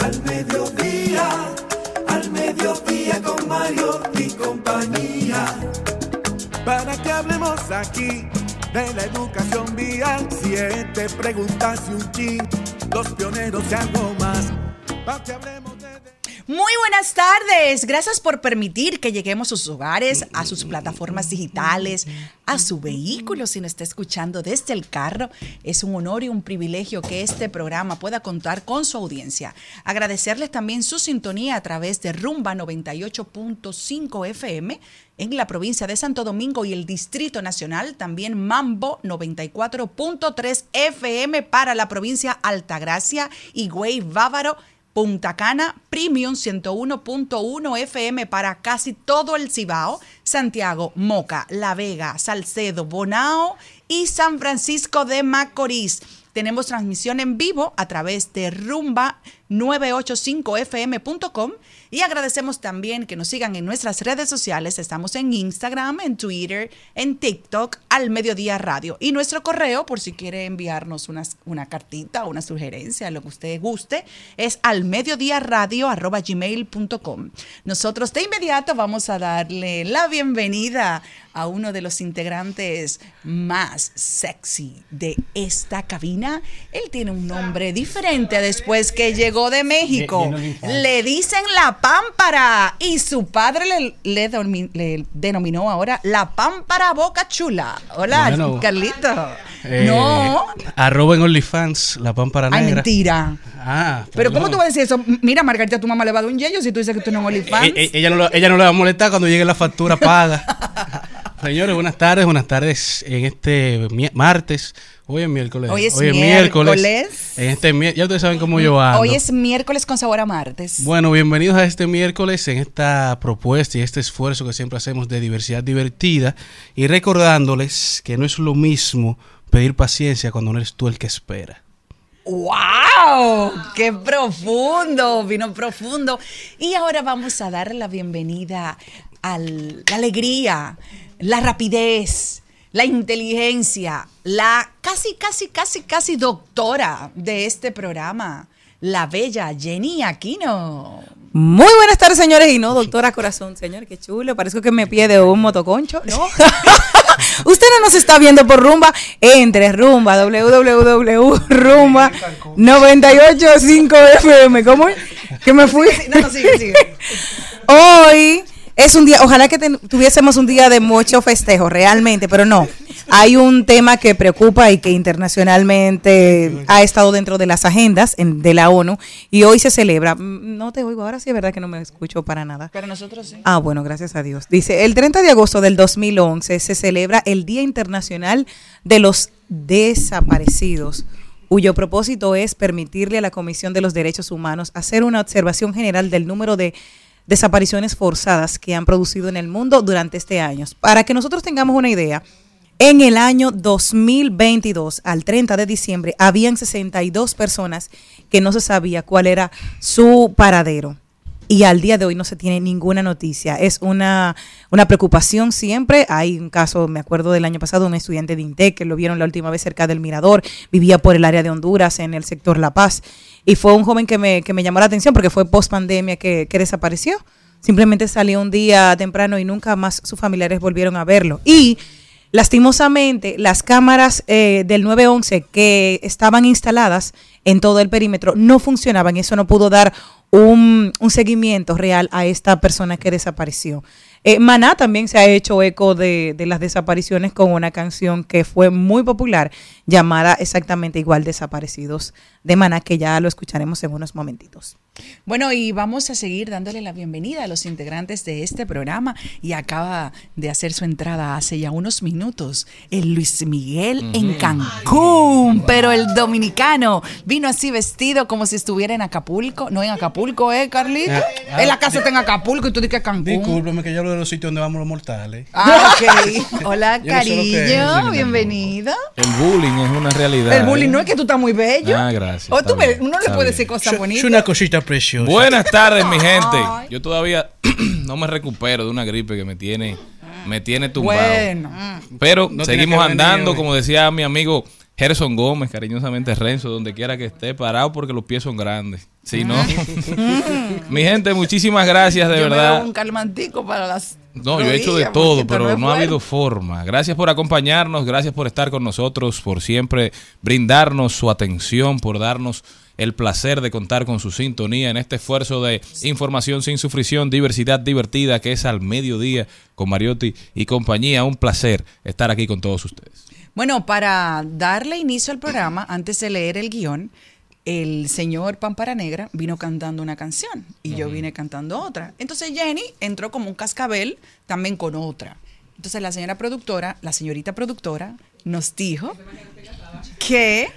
Al mediodía, al mediodía, con Mario y compañía para que hablemos aquí de la educación vial. Siete preguntas y un chin, los pioneros y algo más. Para que hablemos. Muy buenas tardes. Gracias por permitir que lleguemos a sus hogares, a sus plataformas digitales, a su vehículo si nos está escuchando desde el carro. Es un honor y un privilegio que este programa pueda contar con su audiencia. Agradecerles también su sintonía a través de Rumba 98.5 FM en la provincia de Santo Domingo y el Distrito Nacional, también Mambo 94.3 FM para la provincia Altagracia y Güey Bávaro. Punta Cana, Premium 101.1 FM para casi todo el Cibao, Santiago, Moca, La Vega, Salcedo, Bonao y San Francisco de Macorís. Tenemos transmisión en vivo a través de rumba985fm.com y agradecemos también que nos sigan en nuestras redes sociales. Estamos en Instagram, en Twitter, en TikTok, al Mediodía Radio. Y nuestro correo, por si quiere enviarnos una, una cartita, una sugerencia, lo que usted guste, es al. Nosotros de inmediato vamos a darle la bienvenida a uno de los integrantes más sexy de esta cabina. Él tiene un nombre diferente después que llegó de México. Le dicen la pámpara y su padre le, le, dormi- le denominó ahora la pámpara boca chula. Hola, Bueno. Carlito. Eh, no. Arroba en OnlyFans, la pámpara Ay, negra. mentira. Ah, Pero ¿cómo tú vas a decir eso? Mira, Margarita, tu mamá le va a dar un yello si tú dices que tú no eres OnlyFans. Eh, eh, ella, no ella no le va a molestar cuando llegue la factura paga. Señores, buenas tardes, buenas tardes en este martes. Hoy es miércoles. Hoy es miércoles. En este ya ustedes saben cómo yo ando. Hoy es miércoles con sabor a martes. Bueno, bienvenidos a este miércoles en esta propuesta y este esfuerzo que siempre hacemos de diversidad divertida y recordándoles que no es lo mismo pedir paciencia cuando no eres tú el que espera. ¡Wow! ¡Qué profundo! Vino profundo. Y ahora vamos a dar la bienvenida a la alegría, la rapidez, la inteligencia, la casi, casi, casi, casi doctora de este programa, la bella Jenny Aquino. Muy buenas tardes, señores, y no, doctora Corazón, señor, qué chulo, parezco que me pie de un motoconcho, ¿no? Usted no nos está viendo por Rumba, entre Rumba, www.rumba 985 FM, ¿cómo es? Que me fui. No, no, sigue, sigue. Hoy es un día, ojalá que tuviésemos un día de mucho festejo, realmente, pero no. Hay un tema que preocupa y que internacionalmente ha estado dentro de las agendas en- de la ONU y hoy se celebra. Mm, No te oigo, ahora sí es verdad que no me escucho para nada. Pero nosotros sí. Ah, bueno, gracias a Dios. Dice, el 30 de agosto del 2011 se celebra el Día Internacional de los Desaparecidos, cuyo propósito es permitirle a la Comisión de los Derechos Humanos hacer una observación general del número de desapariciones forzadas que han producido en el mundo durante este año. Para que nosotros tengamos una idea, en el año 2022, al 30 de diciembre, habían 62 personas que no se sabía cuál era su paradero. Y al día de hoy no se tiene ninguna noticia. Es una, una preocupación siempre. Hay un caso, me acuerdo del año pasado, un estudiante de INTEC que lo vieron la última vez cerca del Mirador, vivía por el área de Honduras, en el sector La Paz. Y fue un joven que me, que me llamó la atención porque fue post pandemia que, que desapareció. Simplemente salió un día temprano y nunca más sus familiares volvieron a verlo. Y Lastimosamente, las cámaras eh, del 911 que estaban instaladas en todo el perímetro no funcionaban y eso no pudo dar un, seguimiento real a esta persona que desapareció. Eh, Maná también se ha hecho eco de, de las desapariciones con una canción que fue muy popular llamada exactamente igual Desaparecidos de Maná, que ya lo escucharemos en unos momentitos. Bueno, y vamos a seguir dándole la bienvenida a los integrantes de este programa. Y acaba de hacer su entrada hace ya unos minutos el Luis Miguel en Cancún. Pero el dominicano vino así vestido como si estuviera en Acapulco. No en Acapulco, ¿eh, Carlito? Ah, ah, en la casa está en Acapulco y tú dices Cancún. Discúlpame que yo hablo de los sitios donde vamos los mortales. Ah, ok. Hola, no es, cariño. sí, Bienvenido. El bullying es una realidad. El bullying ¿eh? no es que tú estás muy bello. Ah, gracias, O tú uno le puede decir cosas Es bonitas. una cosita preciosa. Buenas tardes, mi gente. Yo todavía no me recupero de una gripe que me tiene, me tiene tumbado. Bueno. Pero No seguimos andando, como decía mi amigo Gerson Gómez, cariñosamente Renzo, donde quiera que esté, parado porque los pies son grandes. Si no, mi gente, muchísimas gracias, de Yo me verdad. doy un calmantico para las. No, yo he hecho de todo, pero no ha habido forma. Gracias por acompañarnos, gracias por estar con nosotros, por siempre brindarnos su atención, por darnos el placer de contar con su sintonía en este esfuerzo de información sin sufrición, diversidad divertida, que es al mediodía con Mariotti y compañía. Un placer estar aquí con todos ustedes. Bueno, para darle inicio al programa, antes de leer el guion, el señor Pampara Negra vino cantando una canción y yo vine cantando otra. Entonces Jenny entró como un cascabel también con otra. Entonces la señora productora, la señorita productora, nos dijo que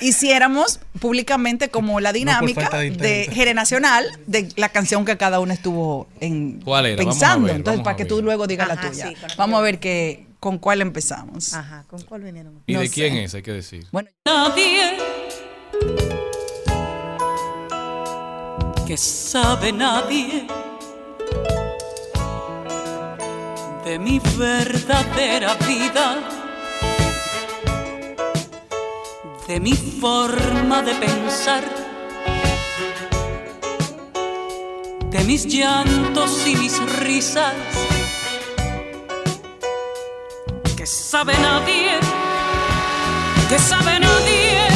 hiciéramos públicamente como la dinámica de de generacional de la canción que cada uno estuvo en, ¿Cuál era? Vamos a pensando. ver, Entonces, para que tú luego digas la tuya. sí, Vamos a ver que, con cuál empezamos. Ajá, ¿con cuál vinieron? ¿Y No de sé. quién es? Hay que decir. Bueno, nadie que sabe nadie de mi verdadera vida, de mi forma de pensar, de mis llantos y mis risas, que sabe nadie que sabe nadie,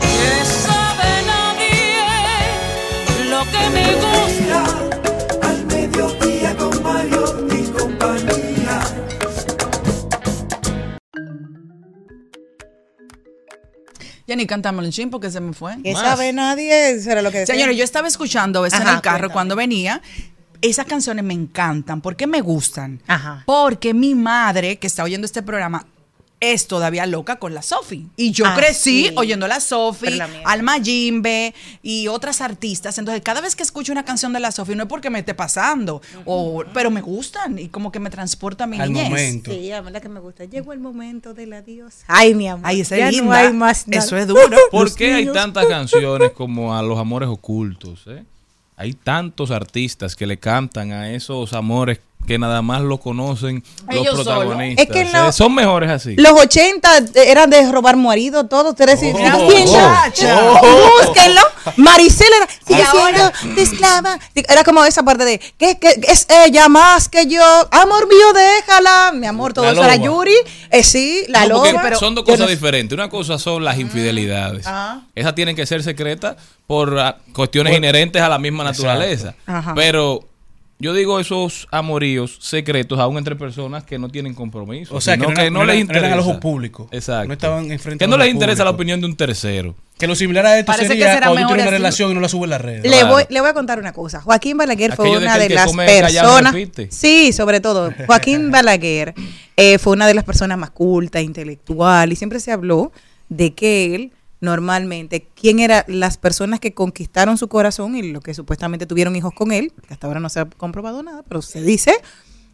que sabe nadie lo que me gusta. Jenny, cántame un chin porque se me fue. ¿Qué Más. sabe nadie? Eso era lo que decía. Señores, yo estaba escuchando eso en el carro cuéntame. cuando venía. Esas canciones me encantan. ¿Por qué me gustan? Ajá. Porque mi madre, que está oyendo este programa, es todavía loca con la Sofi. Y yo Ah, crecí sí. oyendo la Sofi, Pero la mía. Alma Jimbe y otras artistas. Entonces, cada vez que escucho una canción de la Sofi, no es porque me esté pasando, o, pero me gustan y como que me transporta a mi Al niñez. momento. Sí, a mí la que me gusta. Llegó el momento del adiós. Ay, mi amor. Ay, esa ya es no linda. hay más nada. Eso es duro. ¿Por Los qué hay tantas canciones como a los amores ocultos? eh? Hay tantos artistas que le cantan a esos amores que nada más lo conocen los Ellos protagonistas. Es que no- Son mejores así. Los 80 eran de robar marido, todos. Ustedes sí. Oh, ¿Quién oh, ya? oh. Búsquenlo. Maricela era, sigue Y ahora- siendo de esclava. Era como esa parte de, que, que es ella más que yo. Amor mío, déjala. Mi amor, todo La eso era. Yuri. Eh, sí, la No, loba. son dos cosas no- diferentes. Una cosa son las infidelidades. Ah. Esas tienen que ser secretas por ah, cuestiones inherentes a la misma naturaleza. Ajá. Pero yo digo esos amoríos secretos aún entre personas que no tienen compromiso. O sea, que no les no interesa. eran al ojo público. Exacto. No estaban enfrente Que no les interesa la opinión de un tercero. Que lo similar a esto Parece que sería será cuando tú mejor tienes una así. relación y no la subes en las redes. Le Claro. voy, le voy a contar una cosa. Joaquín Balaguer fue Aquello una que de que las personas. Sí, sobre todo. Joaquín Balaguer eh, fue una de las personas más cultas, intelectual, y siempre se habló de que él normalmente, quién eran las personas que conquistaron su corazón y los que supuestamente tuvieron hijos con él, que hasta ahora no se ha comprobado nada, pero se dice,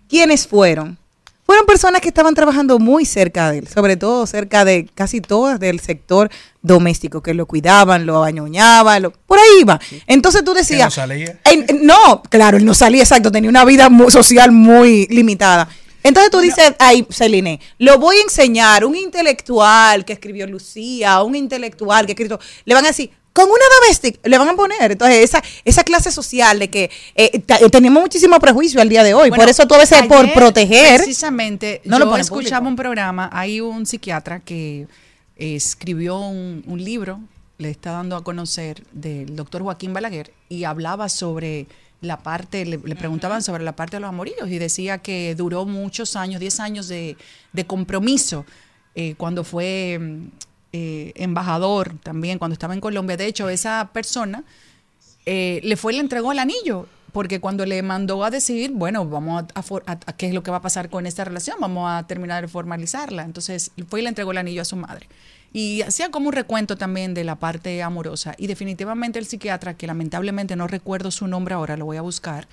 quiénes fueron. Fueron personas que estaban trabajando muy cerca de él, sobre todo cerca de casi todas del sector doméstico, que lo cuidaban, lo añoñaban, lo, por ahí iba. Entonces tú decías... no salía? no, claro, él no salía exacto, tenía una vida mu- social muy limitada. Entonces tú dices, ay, Celine, lo voy a enseñar, un intelectual que escribió Lucía, un intelectual que escribió, le van a decir, con una doméstica, le van a poner. Entonces, esa, esa clase social de que eh, ta- tenemos muchísimo prejuicio al día de hoy. Bueno, por eso tú a veces por proteger. Precisamente, no lo yo escuchaba un programa, hay un psiquiatra que escribió un, un libro, le está dando a conocer, del doctor Joaquín Balaguer, y hablaba sobre la parte, le, le preguntaban sobre la parte de los amoríos, y decía que duró muchos años, 10 años de, de compromiso, eh, cuando fue mm, eh, embajador también, cuando estaba en Colombia. De hecho, esa persona eh, le fue y le entregó el anillo. Porque cuando le mandó a decir, bueno, vamos a- a qué es lo que va a pasar con esta relación, vamos a terminar de formalizarla. Entonces fue y le entregó el anillo a su madre. Y hacía como un recuento también de la parte amorosa. Y definitivamente el psiquiatra, que lamentablemente no recuerdo su nombre ahora, lo voy a buscar,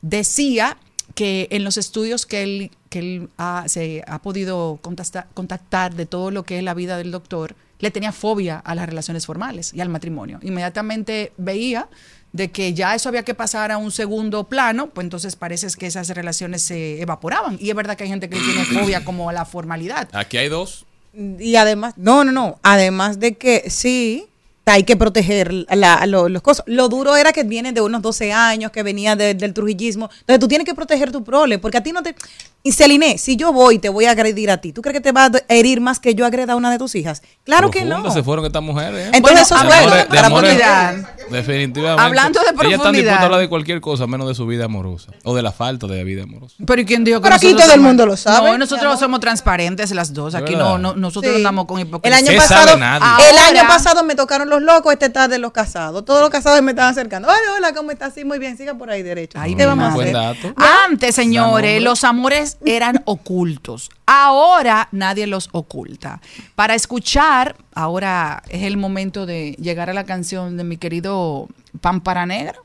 decía que en los estudios que él, que él ha, se ha podido contacta- contactar de todo lo que es la vida del doctor, le tenía fobia a las relaciones formales y al matrimonio. Inmediatamente veía de que ya eso había que pasar a un segundo plano, pues entonces parece que esas relaciones se evaporaban. Y es verdad que hay gente que tiene fobia como a la formalidad. Aquí hay dos. Y además, no, no, no. Además de que sí, hay que proteger la- los cosas. Lo duro era que vienen de unos 12 años, que venía de- del trujillismo. Entonces tú tienes que proteger tu prole, porque a ti no te... Y Celine, si yo voy y te voy a agredir a ti, ¿tú crees que te va a herir más que yo agreda a una de tus hijas? Claro que no. Se fueron estas mujeres. ¿eh? Entonces eso De es bueno, amores- de para amores- profundidad. Definitivamente. Hablando de Ellas están profundidad. dispuestas a hablar de cualquier cosa menos de su vida amorosa. O de la falta de vida amorosa. Pero ¿y quién dijo que Pero aquí todo el mundo lo sabe, No, nosotros somos transparentes las dos. Aquí no, no nosotros Sí. no andamos con El hipocresía. año ¿Qué pasado, el año pasado me tocaron los locos, este está de los casados. Todos los casados me están acercando. Hola, hola, ¿cómo estás? Sí, muy bien, siga por ahí derecho. Ay, ¿Qué mi vamos a hacer? dato. Antes, señores, los amores eran ocultos. Ahora nadie los oculta. Para escuchar, ahora es el momento de llegar a la canción de mi querido Pampara Negra.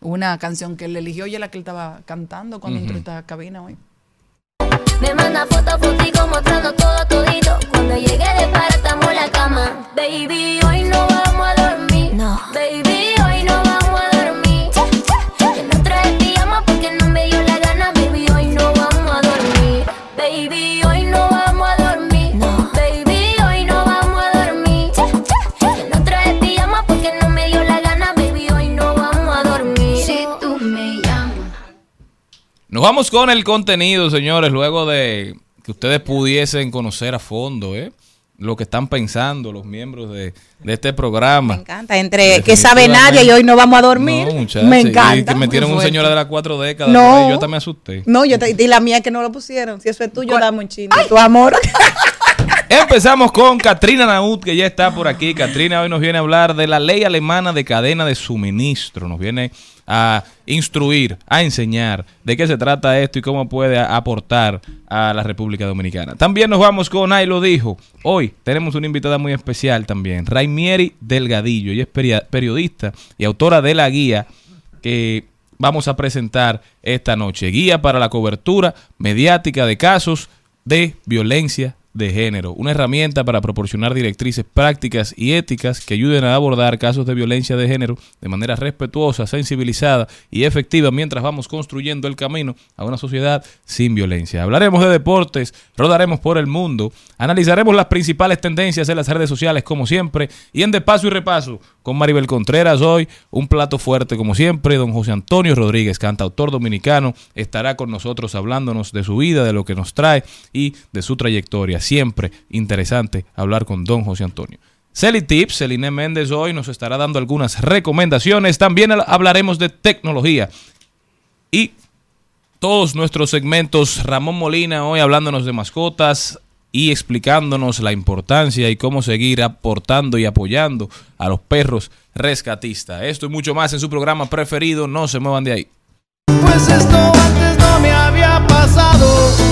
Una canción que él eligió y la que él estaba cantando cuando entró a esta cabina hoy. Me manda foto, vamos con el contenido, señores, luego de que ustedes pudiesen conocer a fondo, ¿eh? Lo que están pensando los miembros de, de este Me programa. encanta. Entre que sabe nadie y hoy no vamos a dormir. No, me Y encanta. que metieron un Muy señor de las cuatro décadas. No. Yo también me asusté. No, yo te, y la mía que no lo pusieron. Si eso es tuyo, dame un chino. Tu amor. Empezamos con Katrina Naud, que ya está por aquí. Katrina hoy nos viene a hablar de la ley alemana de cadena de suministro. Nos viene a instruir, a enseñar de qué se trata esto y cómo puede aportar a la República Dominicana. También nos vamos con Ay lo dijo. Hoy tenemos una invitada muy especial también, Raimieri Delgadillo. Ella es periodista y autora de la guía que vamos a presentar esta noche. Guía para la cobertura mediática de casos de violencia de género. Una herramienta para proporcionar directrices prácticas y éticas que ayuden a abordar casos de violencia de género de manera respetuosa, sensibilizada y efectiva mientras vamos construyendo el camino a una sociedad sin violencia. Hablaremos de deportes, rodaremos por el mundo, analizaremos las principales tendencias en las redes sociales como siempre y en De Paso y Repaso con Maribel Contreras hoy, un plato fuerte como siempre, don José Antonio Rodríguez, cantautor dominicano, estará con nosotros hablándonos de su vida, de lo que nos trae y de su trayectoria. Siempre interesante hablar con don José Antonio. Celi Tips, Celine Méndez hoy nos estará dando algunas recomendaciones. También hablaremos de tecnología y todos nuestros segmentos. Ramón Molina hoy hablándonos de mascotas y explicándonos la importancia y cómo seguir aportando y apoyando a los perros rescatistas. Esto y mucho más en su programa preferido. No se muevan de ahí. Pues esto antes no me había pasado.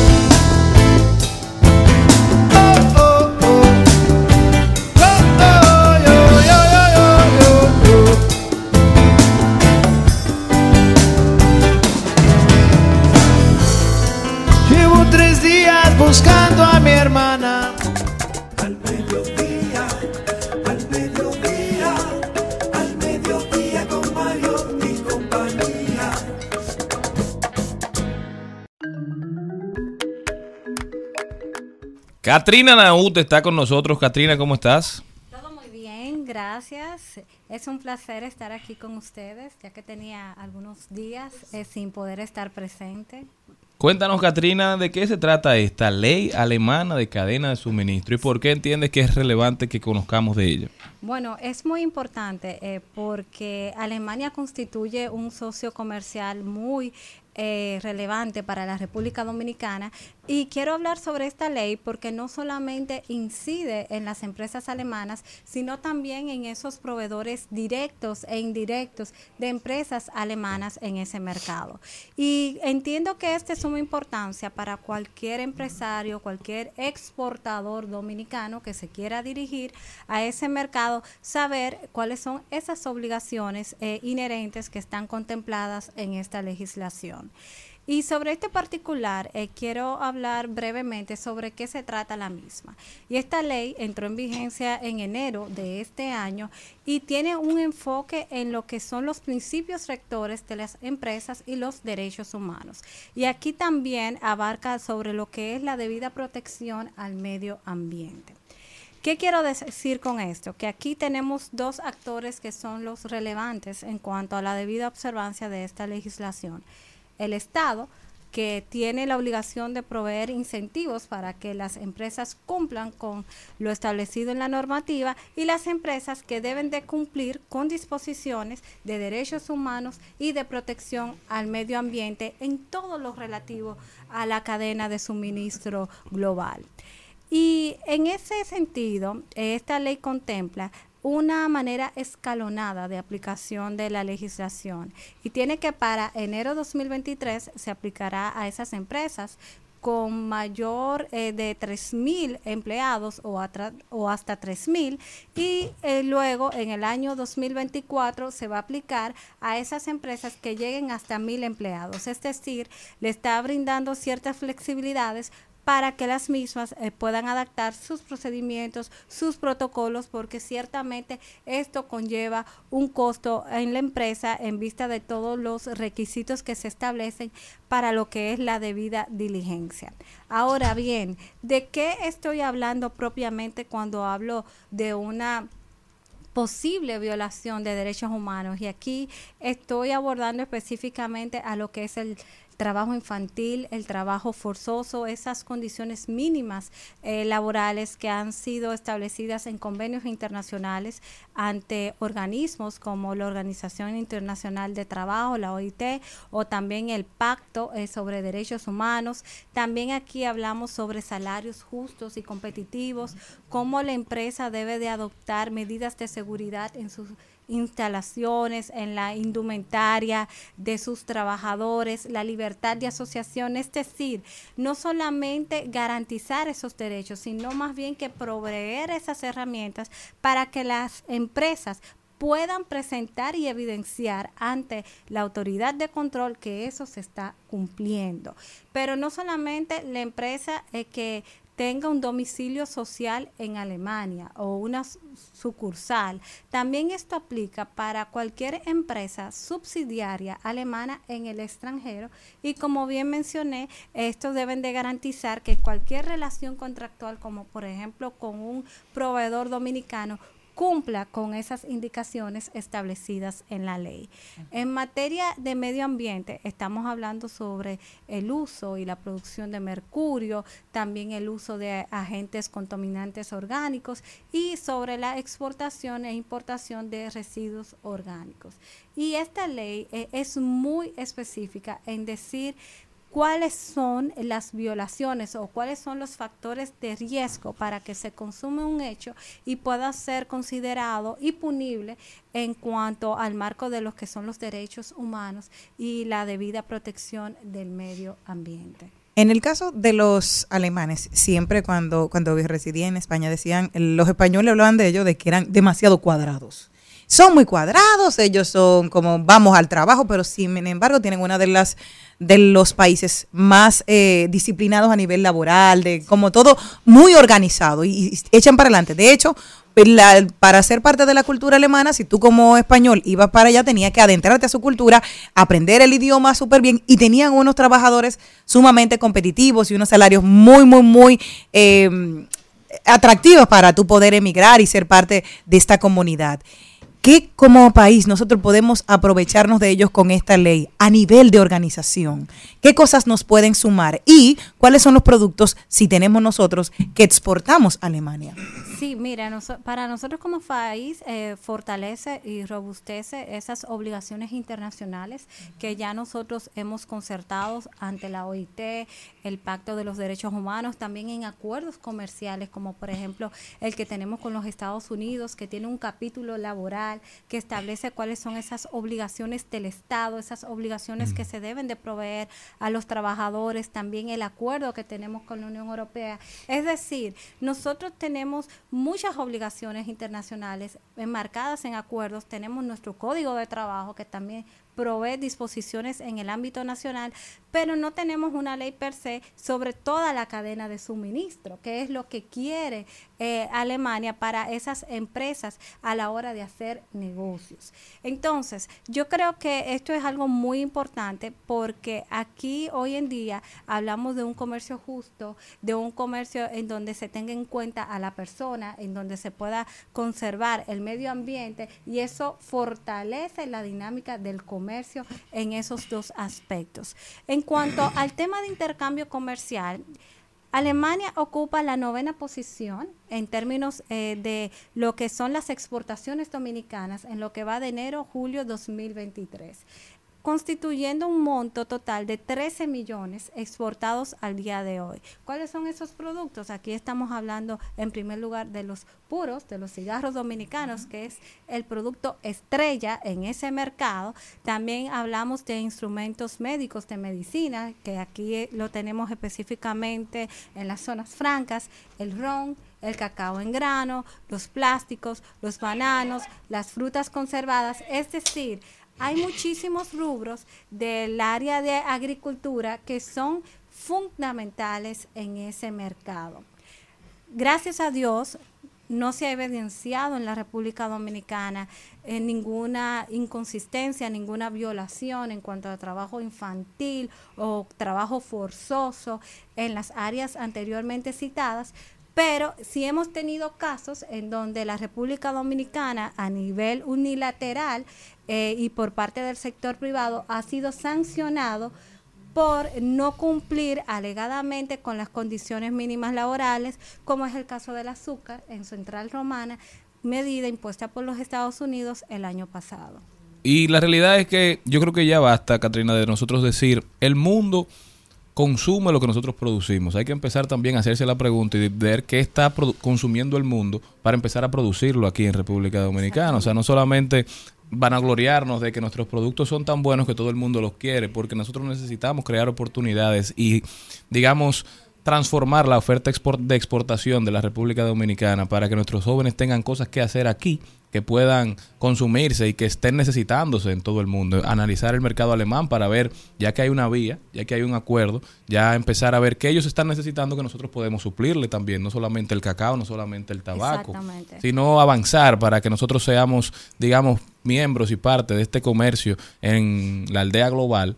Katrina Naut está con nosotros. Katrina, ¿cómo estás? Todo muy bien, gracias. Es un placer estar aquí con ustedes, ya que tenía algunos días eh, sin poder estar presente. Cuéntanos, Katrina, de qué se trata esta ley alemana de cadena de suministro y por qué entiendes que es relevante que conozcamos de ella. Bueno, es muy importante eh, porque Alemania constituye un socio comercial muy eh, relevante para la República Dominicana y quiero hablar sobre esta ley porque no solamente incide en las empresas alemanas, sino también en esos proveedores directos e indirectos de empresas alemanas en ese mercado. Y entiendo que este es de suma importancia para cualquier empresario, cualquier exportador dominicano que se quiera dirigir a ese mercado, saber cuáles son esas obligaciones eh, inherentes que están contempladas en esta legislación. Y sobre este particular, eh, quiero hablar brevemente sobre qué se trata la misma. Y esta ley entró en vigencia en enero de este año y tiene un enfoque en lo que son los principios rectores de las empresas y los derechos humanos. Y aquí también abarca sobre lo que es la debida protección al medio ambiente. ¿Qué quiero decir con esto? Que aquí tenemos dos actores que son los relevantes en cuanto a la debida observancia de esta legislación el Estado, que tiene la obligación de proveer incentivos para que las empresas cumplan con lo establecido en la normativa y las empresas que deben de cumplir con disposiciones de derechos humanos y de protección al medio ambiente en todo lo relativo a la cadena de suministro global. Y en ese sentido, esta ley contempla una manera escalonada de aplicación de la legislación y tiene que para enero 2023 se aplicará a esas empresas con mayor eh, de 3.000 empleados o, o hasta 3.000 y eh, luego en el año 2024 se va a aplicar a esas empresas que lleguen hasta 1.000 empleados. Es decir, le está brindando ciertas flexibilidades para que las mismas eh, puedan adaptar sus procedimientos, sus protocolos, porque ciertamente esto conlleva un costo en la empresa en vista de todos los requisitos que se establecen para lo que es la debida diligencia. Ahora bien, ¿de qué estoy hablando propiamente cuando hablo de una posible violación de derechos humanos. Y aquí estoy abordando específicamente a lo que es el trabajo infantil, el trabajo forzoso, esas condiciones mínimas eh, laborales que han sido establecidas en convenios internacionales ante organismos como la Organización Internacional de Trabajo, la OIT, o también el Pacto eh, sobre Derechos Humanos. También aquí hablamos sobre salarios justos y competitivos, cómo la empresa debe de adoptar medidas de seguridad en sus instalaciones, en la indumentaria de sus trabajadores, la libertad de asociación, es decir, no solamente garantizar esos derechos, sino más bien que proveer esas herramientas para que las empresas puedan presentar y evidenciar ante la autoridad de control que eso se está cumpliendo. Pero no solamente la empresa eh, que tenga un domicilio social en Alemania o una sucursal. También esto aplica para cualquier empresa subsidiaria alemana en el extranjero y como bien mencioné, estos deben de garantizar que cualquier relación contractual como por ejemplo con un proveedor dominicano cumpla con esas indicaciones establecidas en la ley. En materia de medio ambiente, estamos hablando sobre el uso y la producción de mercurio, también el uso de agentes contaminantes orgánicos y sobre la exportación e importación de residuos orgánicos. Y esta ley eh, es muy específica en decir cuáles son las violaciones o cuáles son los factores de riesgo para que se consume un hecho y pueda ser considerado y punible en cuanto al marco de lo que son los derechos humanos y la debida protección del medio ambiente. En el caso de los alemanes, siempre cuando, cuando residía en España decían, los españoles hablaban de ellos de que eran demasiado cuadrados son muy cuadrados, ellos son como vamos al trabajo, pero sin embargo tienen una de las de los países más eh, disciplinados a nivel laboral, de como todo muy organizado y, echan para adelante. De hecho, para ser parte de la cultura alemana, si tú como español ibas para allá, tenías que adentrarte a su cultura, aprender el idioma súper bien y tenían unos trabajadores sumamente competitivos y unos salarios muy, muy, muy eh, atractivos para tú poder emigrar y ser parte de esta comunidad. ¿Qué como país nosotros podemos aprovecharnos de ellos con esta ley a nivel de organización? ¿Qué cosas nos pueden sumar? ¿Y cuáles son los productos, si tenemos nosotros, que exportamos a Alemania? Sí, mira, noso- para nosotros como país eh, fortalece y robustece esas obligaciones internacionales que ya nosotros hemos concertado ante la OIT, el Pacto de los Derechos Humanos, también en acuerdos comerciales como por ejemplo el que tenemos con los Estados Unidos, que tiene un capítulo laboral que establece cuáles son esas obligaciones del Estado, esas obligaciones que se deben de proveer a los trabajadores, también el acuerdo que tenemos con la Unión Europea. Es decir, nosotros tenemos muchas obligaciones internacionales enmarcadas en acuerdos, tenemos nuestro código de trabajo que también provee disposiciones en el ámbito nacional, pero no tenemos una ley per se sobre toda la cadena de suministro, que es lo que quiere eh, Alemania para esas empresas a la hora de hacer negocios. Entonces, yo creo que esto es algo muy importante porque aquí hoy en día hablamos de un comercio justo, de un comercio en donde se tenga en cuenta a la persona, en donde se pueda conservar el medio ambiente y eso fortalece la dinámica del comercio en esos dos aspectos. En cuanto al tema de intercambio comercial, Alemania ocupa la novena posición en términos eh, de lo que son las exportaciones dominicanas en lo que va de enero a julio 2023 constituyendo un monto total de 13 millones exportados al día de hoy. ¿Cuáles son esos productos? Aquí estamos hablando en primer lugar de los puros, de los cigarros dominicanos, que es el producto estrella en ese mercado. También hablamos de instrumentos médicos de medicina, que aquí eh, lo tenemos específicamente en las zonas francas, el ron, el cacao en grano, los plásticos, los bananos, las frutas conservadas, es decir, hay muchísimos rubros del área de agricultura que son fundamentales en ese mercado. Gracias a Dios, no se ha evidenciado en la República Dominicana eh, ninguna inconsistencia, ninguna violación en cuanto a trabajo infantil o trabajo forzoso en las áreas anteriormente citadas, pero sí hemos tenido casos en donde la República Dominicana a nivel unilateral eh, y por parte del sector privado ha sido sancionado por no cumplir alegadamente con las condiciones mínimas laborales, como es el caso del azúcar en Central Romana, medida impuesta por los Estados Unidos el año pasado. Y la realidad es que yo creo que ya basta, Katrina, de nosotros decir, el mundo consume lo que nosotros producimos. Hay que empezar también a hacerse la pregunta y ver qué está consumiendo el mundo para empezar a producirlo aquí en República Dominicana. O sea, no solamente van a gloriarnos de que nuestros productos son tan buenos que todo el mundo los quiere, porque nosotros necesitamos crear oportunidades y, digamos, transformar la oferta de exportación de la República Dominicana para que nuestros jóvenes tengan cosas que hacer aquí, que puedan consumirse y que estén necesitándose en todo el mundo. Analizar el mercado alemán para ver, ya que hay una vía, ya que hay un acuerdo, ya empezar a ver qué ellos están necesitando que nosotros podemos suplirle también, no solamente el cacao, no solamente el tabaco, sino avanzar para que nosotros seamos, digamos, miembros y parte de este comercio en la aldea global,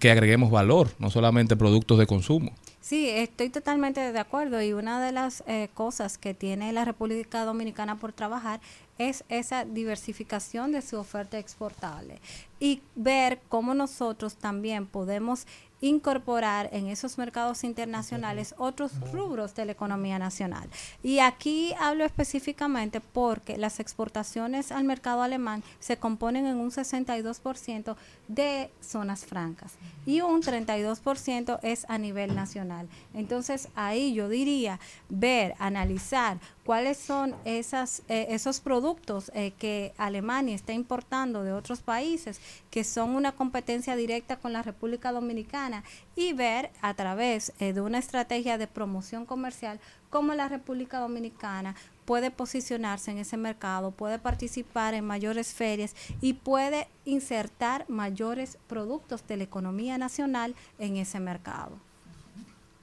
que agreguemos valor, no solamente productos de consumo. Sí, estoy totalmente de acuerdo y una de las eh, cosas que tiene la República Dominicana por trabajar es esa diversificación de su oferta exportable y ver cómo nosotros también podemos incorporar en esos mercados internacionales otros rubros de la economía nacional. Y aquí hablo específicamente porque las exportaciones al mercado alemán se componen en un 62% de zonas francas y un 32% es a nivel nacional. Entonces ahí yo diría ver, analizar cuáles son esas, eh, esos productos eh, que Alemania está importando de otros países que son una competencia directa con la República Dominicana y ver a través eh, de una estrategia de promoción comercial cómo la República Dominicana puede posicionarse en ese mercado, puede participar en mayores ferias y puede insertar mayores productos de la economía nacional en ese mercado.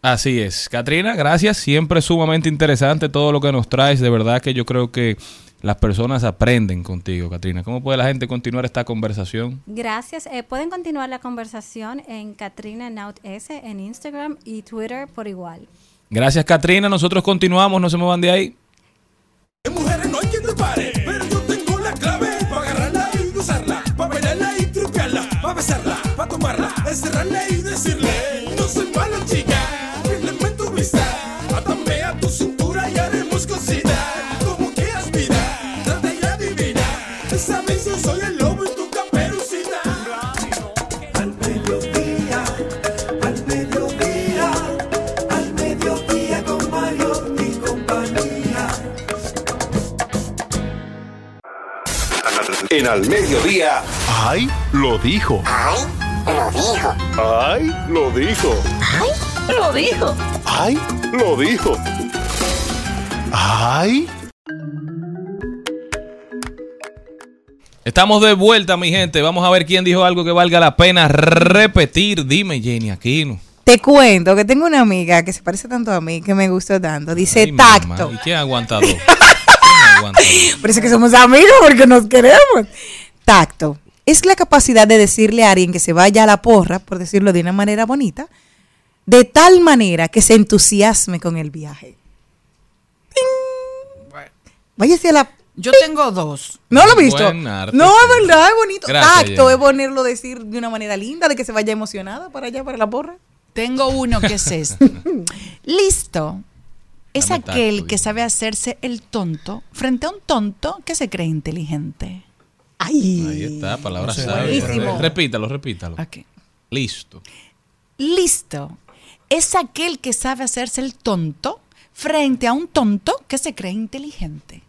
Así es. Katrina, gracias. Siempre sumamente interesante todo lo que nos traes. De verdad que yo creo que las personas aprenden contigo, Katrina. ¿Cómo puede la gente continuar esta conversación? Gracias. Eh, pueden continuar la conversación en Katrina Naut S en Instagram y Twitter por igual. Gracias, Katrina. Nosotros continuamos. No se muevan de ahí. Mujeres no hay quien te pare, pero yo tengo la clave para agarrarla y usarla, para bailarla y tripearla, para besarla, para tomarla, encerrarla y decirle, no soy malo chica, En al mediodía. ¡Ay! Lo dijo. ¡Ay! Lo dijo. ¡Ay! Lo dijo. ¡Ay! Lo dijo. ¡Ay! Lo dijo. ¡Ay! Estamos de vuelta, mi gente. Vamos a ver quién dijo algo que valga la pena repetir. Dime, Jenny Aquino. Te cuento que tengo una amiga que se parece tanto a mí, que me gustó tanto. Dice Ay, mi tacto. mamá. ¿Y quién aguanta dos? ¿Quién dos? Parece que somos amigos porque nos queremos. Tacto. Es la capacidad de decirle a alguien que se vaya a la porra, por decirlo de una manera bonita, de tal manera que se entusiasme con el viaje. ¡Ting! Váyase a la... Yo tengo dos. ¿No lo he visto? Arte, no, es verdad, es bonito. Gracias, Tacto es ponerlo decir de una manera linda, de que se vaya emocionada para allá, para la porra. Tengo uno que es este. Listo. Es Dame aquel tacto, que sabe hacerse el tonto frente a un tonto que se cree inteligente. Ay. Ahí está, palabra No sé, sabia. Repítalo, repítalo. Ok. Listo. Listo. Es aquel que sabe hacerse el tonto frente a un tonto que se cree inteligente.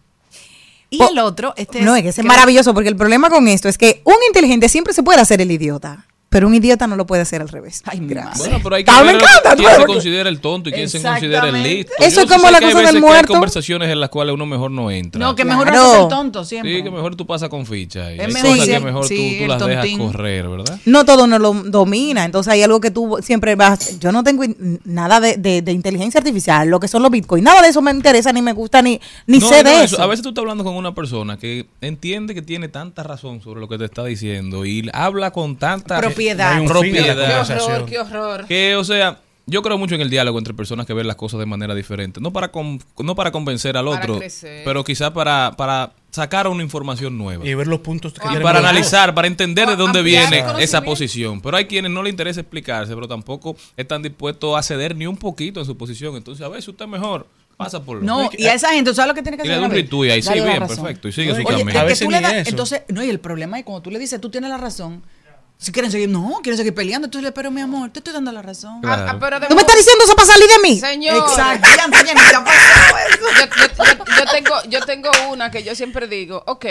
Y Po- el otro, este no, es que es maravilloso porque el problema con esto es que un inteligente siempre se puede hacer el idiota, pero un idiota no lo puede hacer al revés. Ay, Gracias. Bueno, pero hay que me ver encanta, quién se considera el tonto y quién se considera el listo. Eso es como la cosa del muerto. Hay conversaciones en las cuales uno mejor no entra. No, que mejor no el tonto siempre. Sí, que mejor tú pasas con ficha. y Es hay mejor que mejor sí, tú, las dejas correr, ¿verdad? No todo no lo domina, entonces hay algo que tú siempre vas. Yo no tengo nada de, de- de inteligencia artificial, lo que son los bitcoins, nada de eso me interesa, ni me gusta, ni, ni No, sé no, de eso. eso. A veces tú estás hablando con una persona que entiende que tiene tanta razón sobre lo que te está diciendo y habla con tanta Propiedad. Propiedad. conversación. Qué horror. Que, o sea, yo creo mucho en el diálogo entre personas que ven las cosas de manera diferente. No para, con- no para convencer al Para otro, crecer. pero quizá para, para sacar una información nueva. Y ver los puntos que Y tenemos para analizar, para entender de O dónde viene esa posición. Pero hay quienes no le interesa explicarse, pero tampoco están dispuestos a ceder ni un poquito en su posición. Entonces, a veces usted mejor pasa por lo No, y a esa gente, ¿tú ¿sabes lo que tiene que Y hacer? le da un retweet ahí, sí, bien, razón. perfecto, y sigue su camino. A veces tú le das- eso. entonces, no, y el problema es cuando tú le dices, tú tienes la razón. Si quieren seguir, no, quieren seguir peleando, tú le pero mi amor, te estoy dando la razón. Claro. Ah, pero de ¿Tú me estás diciendo eso para salir de mí? Señor. Exacto, yo, yo- yo- yo tengo, yo tengo una que yo siempre digo, ok,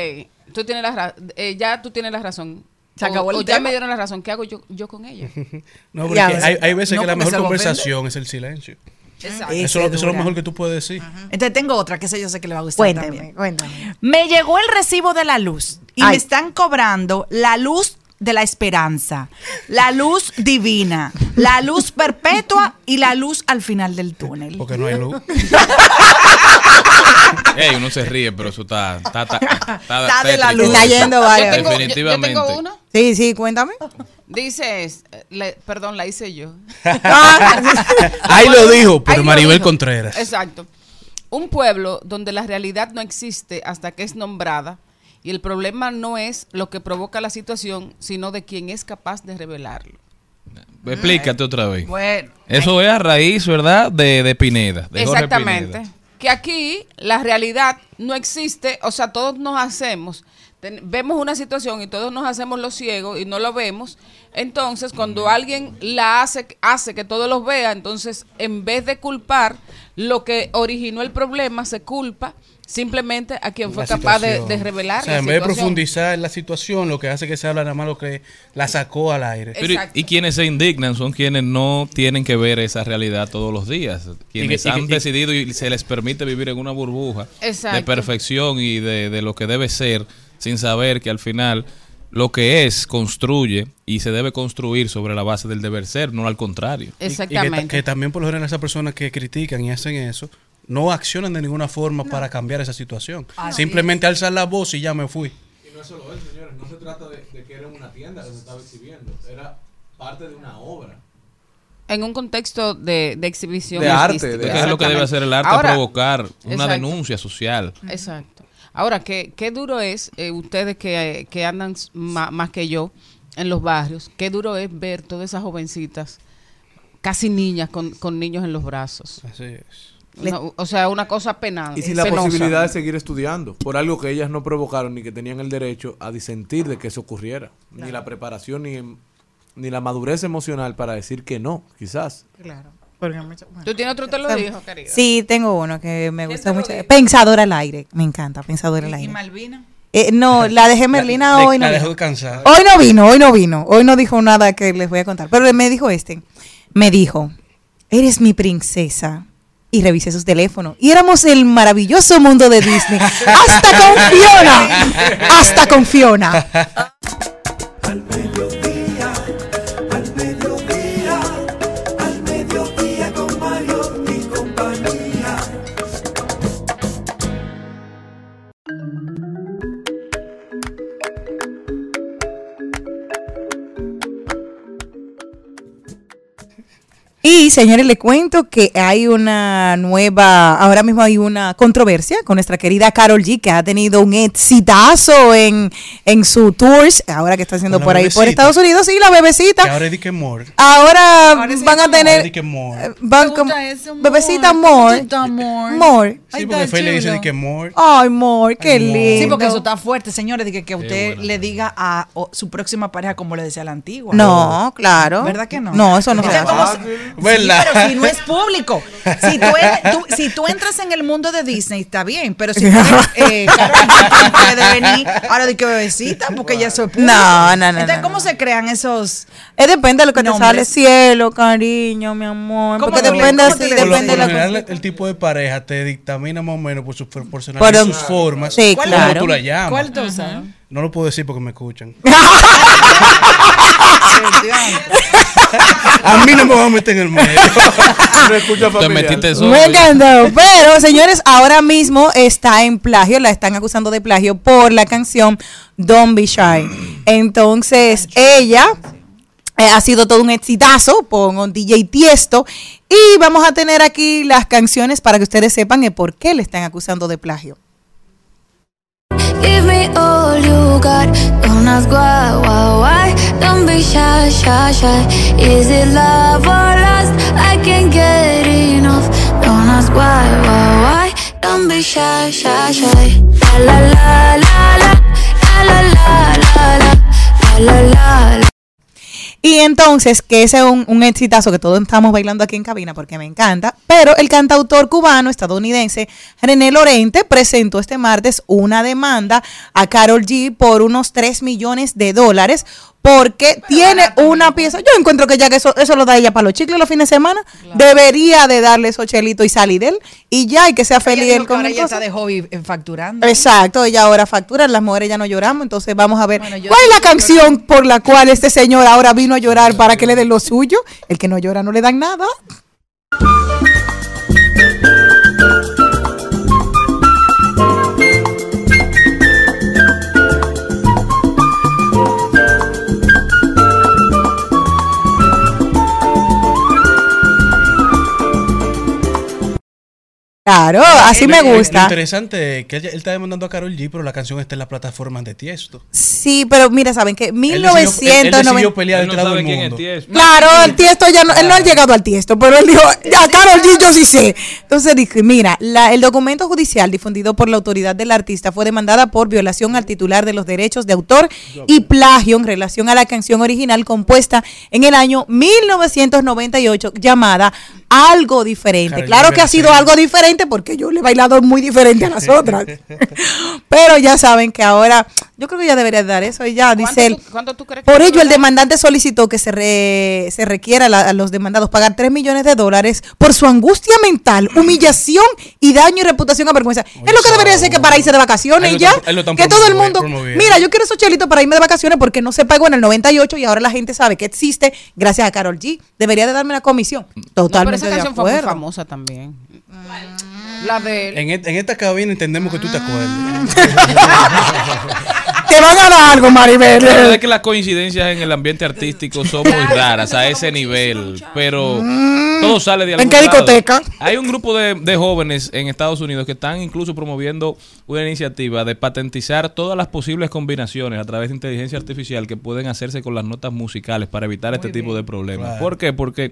tú tienes la ra- eh, ya tú tienes la razón. Se acabó o, el o ya me dieron la razón. ¿Qué hago yo, yo con ella? No, porque Ya, hay, hay veces no, que la mejor conversación es el silencio. Exacto. Eso, eso es lo mejor que tú puedes decir. Entonces tengo otra que sé yo sé que le va a gustar Cuéntame, también. cuéntame. Me llegó el recibo de la luz y Ay. me están cobrando la luz de la esperanza, la luz divina, la luz perpetua y la luz al final del túnel. Porque no hay luz. Ey, uno se ríe, pero eso está. Está, está, está, Está de la luz. Está yendo Yo tengo, yo Definitivamente. tengo. Sí, sí, cuéntame. Dice, es- le- perdón, la hice yo. Ahí lo dijo, pero Maribel dijo. Contreras. Exacto. Un pueblo donde la realidad no existe hasta que es nombrada y el problema no es lo que provoca la situación, sino de quien es capaz de revelarlo. Explícate otra vez. Bueno, Eso es a raíz, ¿verdad? De, de Pineda. de Jorge Exactamente. Pineda. Que aquí la realidad no existe, o sea, todos nos hacemos ten- vemos una situación y todos nos hacemos los ciegos y no lo vemos. Entonces, cuando alguien la hace, hace que todos los vea, entonces en vez de culpar lo que originó el problema, se culpa simplemente a quien fue la capaz de, revelar O sea, la en vez de situación. profundizar en la situación, lo que hace que se habla nada más lo que la sacó al aire. Pero y- y quienes se indignan son quienes no tienen que ver esa realidad todos los días. Quienes y que- han y que- decidido y se les permite vivir en una burbuja Exacto. de perfección y de, de lo que debe ser, sin saber que al final lo que es construye y se debe construir sobre la base del deber ser, no al contrario. Y- y que que, también por lo general esas personas que critican y hacen eso no accionan de ninguna forma para cambiar esa situación. Así Simplemente alzar la voz y ya me fui. Y no es solo eso, señores. No se trata de, de que era una tienda que se estaba exhibiendo. Era parte de una obra. En un contexto de, de exhibición. De arte, de- es lo que debe hacer el arte, Ahora- provocar una Exacto. denuncia social. Exacto. Ahora, qué, qué duro es, eh, ustedes que, que andan más que yo en los barrios, qué duro es ver todas esas jovencitas, casi niñas, con, con niños en los brazos. Así es. Una- o sea, una cosa penada. Y sin la penosa. posibilidad de seguir estudiando, por algo que ellas no provocaron ni que tenían el derecho a disentir de que eso ocurriera. Ni la preparación ni, ni la madurez emocional para decir que no, quizás. Claro. ¿Tú tienes otro te lo dijo, querida? Sí, tengo uno que me gusta mucho. dijo? Pensador al aire. Me encanta, Pensador al ¿Y aire. Malvina? Eh, no, la dejé Merlina Le- hoy no la vino. dejó descansar. Hoy no vino, hoy no vino. Hoy no dijo nada que les voy a contar. Pero me dijo este. Me dijo, eres mi princesa. Y revisé sus teléfonos. Y éramos el maravilloso mundo de Disney. Hasta con Fiona. Hasta con Fiona. Y señores, le cuento que hay una nueva, ahora mismo hay una controversia con nuestra querida Carol G, que ha tenido un exitazo en, en su tours, ahora que está haciendo por ahí por. Estados Unidos, y la bebecita. Que ahora es More. Ahora van a Ahora tener More. eh, van ¿Te como- gusta ese bebecita more. More. Sí, porque Faye le dice Dick More. Ay, more, qué lindo. Sí, porque eso está fuerte, señores, de que, que usted le diga a o, su próxima pareja como le decía la antigua. No, ¿verdad ¿Verdad que no? No, eso no se hace. como ¿Verdad? Sí, pero si no es público. Si tú, eres- tú- si tú entras en el mundo de Disney, está bien, pero si tú eres, eh, no puedes venir ahora de que bebecita, porque ya soy público. No, no, no, Entonces, no, ¿cómo se crean esos Eh, depende de lo que te Nombres. sale cielo, cariño, mi amor. ¿Cómo Porque depende cómo Por lo, depende de por lo la general, cosa. el tipo de pareja te dictamina más o menos por su personalidad Por y un- sus formas. Sí, ¿Cómo claro. tú la llamas? ¿Cuál tú usas? No lo puedo decir porque me escuchan. A mí no me van a meter en el medio. No escucha Te familiar. metiste solo. Me encantó. Pero, señores, ahora mismo está en plagio, la están acusando de plagio por la canción Don't Be Shy. Entonces, ella eh, ha sido todo un exitazo un DJ Tiesto. Y vamos a tener aquí las canciones para que ustedes sepan el por qué le están acusando de plagio. Give me all you got. Don't ask why, why, why. Don't be shy, shy, shy. Is it love or lust? I can't get enough. Don't ask why, why, why. Don't be shy, shy, shy. La la la la la. La la la la la. La la la la. Y entonces, que ese es un, un exitazo que todos estamos bailando aquí en cabina porque me encanta, pero el cantautor cubano estadounidense René Lorente presentó este martes una demanda a Carol G por unos 3 millones de dólares porque tiene una pieza, yo encuentro que ya que eso, eso lo da ella para los chicles los fines de semana, debería de darle esos chelitos y salir de él y ya, y que sea feliz Ella él con ahora ella cosa. está de hobby eh, facturando. Exacto, ella ahora factura, las mujeres ya no lloramos, entonces vamos a ver Bueno, cuál es la canción por la cual este señor ahora vino a llorar para que le den lo suyo. El que no llora no le dan nada. Claro, así me gusta. Lo interesante es que él, él está demandando a Carol G, pero la canción está en las plataformas de Tiesto. Sí, pero mira, saben decidió 1990 pelear Él no entre todo sabe el quién es mundo. Tiesto. Claro, el tiesto ya no, él no ha llegado al tiesto, pero él dijo, a Carol G yo sí sé. Entonces dije, mira, la- el documento judicial difundido por la autoridad del artista fue demandada por violación al titular de los derechos de autor y plagio en relación a la canción original compuesta en el año 1998 llamada Algo Diferente. Claro que ha sido algo diferente porque yo le he bailado muy diferente a las otras. pero ya saben que ahora, yo creo que ya debería dar eso y ya, dice él. ¿Cuánto tú- cuánto tú crees que Por ello, el demandante solicitó que se, re- se requiera a, la- a los demandados pagar 3 millones de dólares por su angustia mental, humillación y daño y reputación a vergüenza. es lo que debería ser que para irse de vacaciones lo ya. Que todo el mundo. Mira, yo quiero esos chelitos para irme de vacaciones porque no se pagó en el 98 y ahora la gente sabe que existe gracias a Carol G. Debería de darme la comisión. No, pero Totalmente esa de canción fue muy acuerdo. famosa también. La de él. En, et- en esta cabina entendemos que tú te acuerdas. Te van a dar algo, Maribel. La verdad es que las coincidencias en el ambiente artístico son muy raras a ese nivel, pero todo sale de ¿En algún qué lado. discoteca? Hay un grupo de, de jóvenes en Estados Unidos que están incluso promoviendo una iniciativa de patentizar todas las posibles combinaciones a través de inteligencia artificial que pueden hacerse con las notas musicales para evitar este tipo de problemas. Claro. ¿Por qué? Porque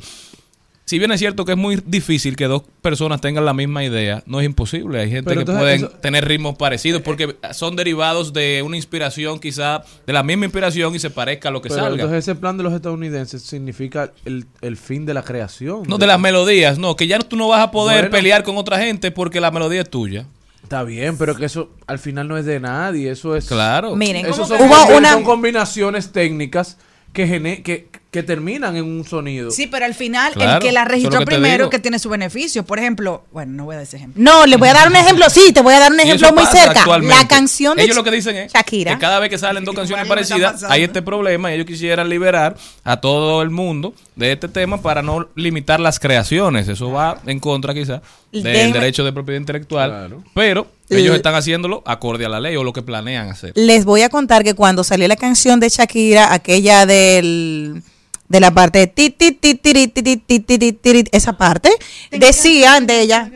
si bien es cierto que es muy difícil que dos personas tengan la misma idea, no es imposible. Hay gente Pero que eso- tener ritmos parecidos porque son derivados de una inspiración quizá de la misma inspiración y se parezca a lo que Pero salga. entonces ese plan de los estadounidenses significa el, el fin de la creación. no de las melodías, no, que ya tú no vas a poder Bueno. pelear con otra gente porque la melodía es tuya. Está bien, pero que eso al final no es de nadie, eso es... Claro. Miren, Eso son, hubo una- son combinaciones técnicas que, gene- que, que terminan en un sonido. Sí, pero al final Claro, el que la registró que primero que tiene su beneficio. Por ejemplo, bueno, no voy a dar ese ejemplo. No, le voy a dar un ejemplo. Sí, te voy a dar un ejemplo muy cerca. La canción de Ellos lo que dicen es Shakira. que cada vez que salen dos canciones parecidas, hay este problema y ellos quisieran liberar a todo el mundo de este tema para no limitar las creaciones. Eso va en contra quizá del derecho de propiedad intelectual, Claro. pero Ellos están haciéndolo acorde a la ley o lo que planean hacer. Les voy a contar que cuando salió la canción de Shakira, aquella del de la parte de ti, ti, ti, ti, ti, ti, ti, esa parte, decían de ella,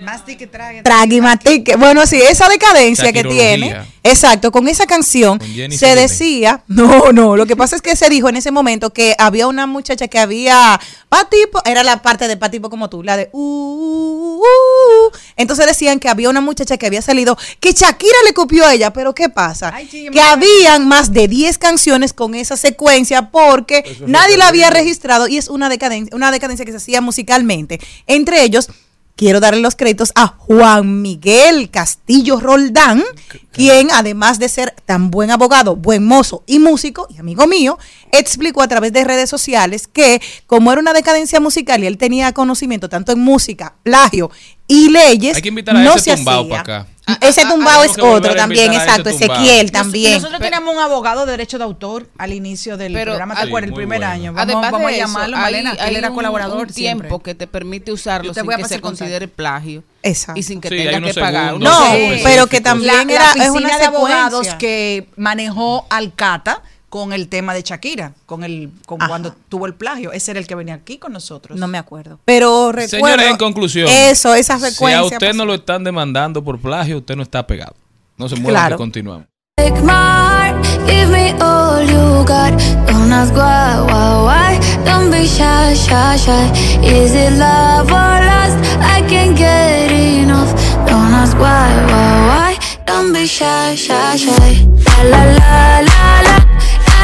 Mastique, trague. trague, matique. Bueno, sí, esa decadencia que tiene. Exacto, con esa canción Con se decía, no, no, lo que pasa es que se dijo en ese momento que había una muchacha que había, patipo, era la parte de patipo como tú, la de, uh, uh, uh. entonces decían que había una muchacha que había salido, que Shakira le copió a ella, pero ¿qué pasa? Ay, sí, que habían más de 10 canciones con esa secuencia porque es nadie la había registrado y es una decadencia, una decadencia que se hacía musicalmente. Entre ellos, quiero darle los créditos a Juan Miguel Castillo Roldán, quien además de ser tan buen abogado, buen mozo y músico y amigo mío, explicó a través de redes sociales que como era una decadencia musical y él tenía conocimiento tanto en música, plagio y leyes, Hay que invitar a no ese se tumbao para acá. Ese tumbao tenemos es que volver otro también, ese exacto. Ezequiel Nos- también. Nosotros teníamos un abogado de derecho de autor al inicio del Pero, programa, ¿te sí, acuerdas? El primer bueno. año. Vamos, Además vamos de a llamarlo, hay- Malena, que él era un- colaborador un siempre. tiempo que te permite usarlo te sin que se considere plagio Exacto. y sin que Sí, tenga que pagar. segundos No, pero que también la, era la es una de abogados que manejó Alcata con el tema de Shakira, con el con Ajá. cuando tuvo el plagio. Ese era el que venía aquí con nosotros. No me acuerdo. Pero recuerdo. Señores, en conclusión, Eso, esa si a usted pues, no lo están demandando por plagio, usted no está pegado. No se mueva Claro. que continuamos. Take my heart, give me all you got. Don't ask why, why, why. Don't be shy, shy, shy. Is it love or lust? I can't get enough. Don't ask why, why, why. Don't be shy, shy, shy. La la la la la.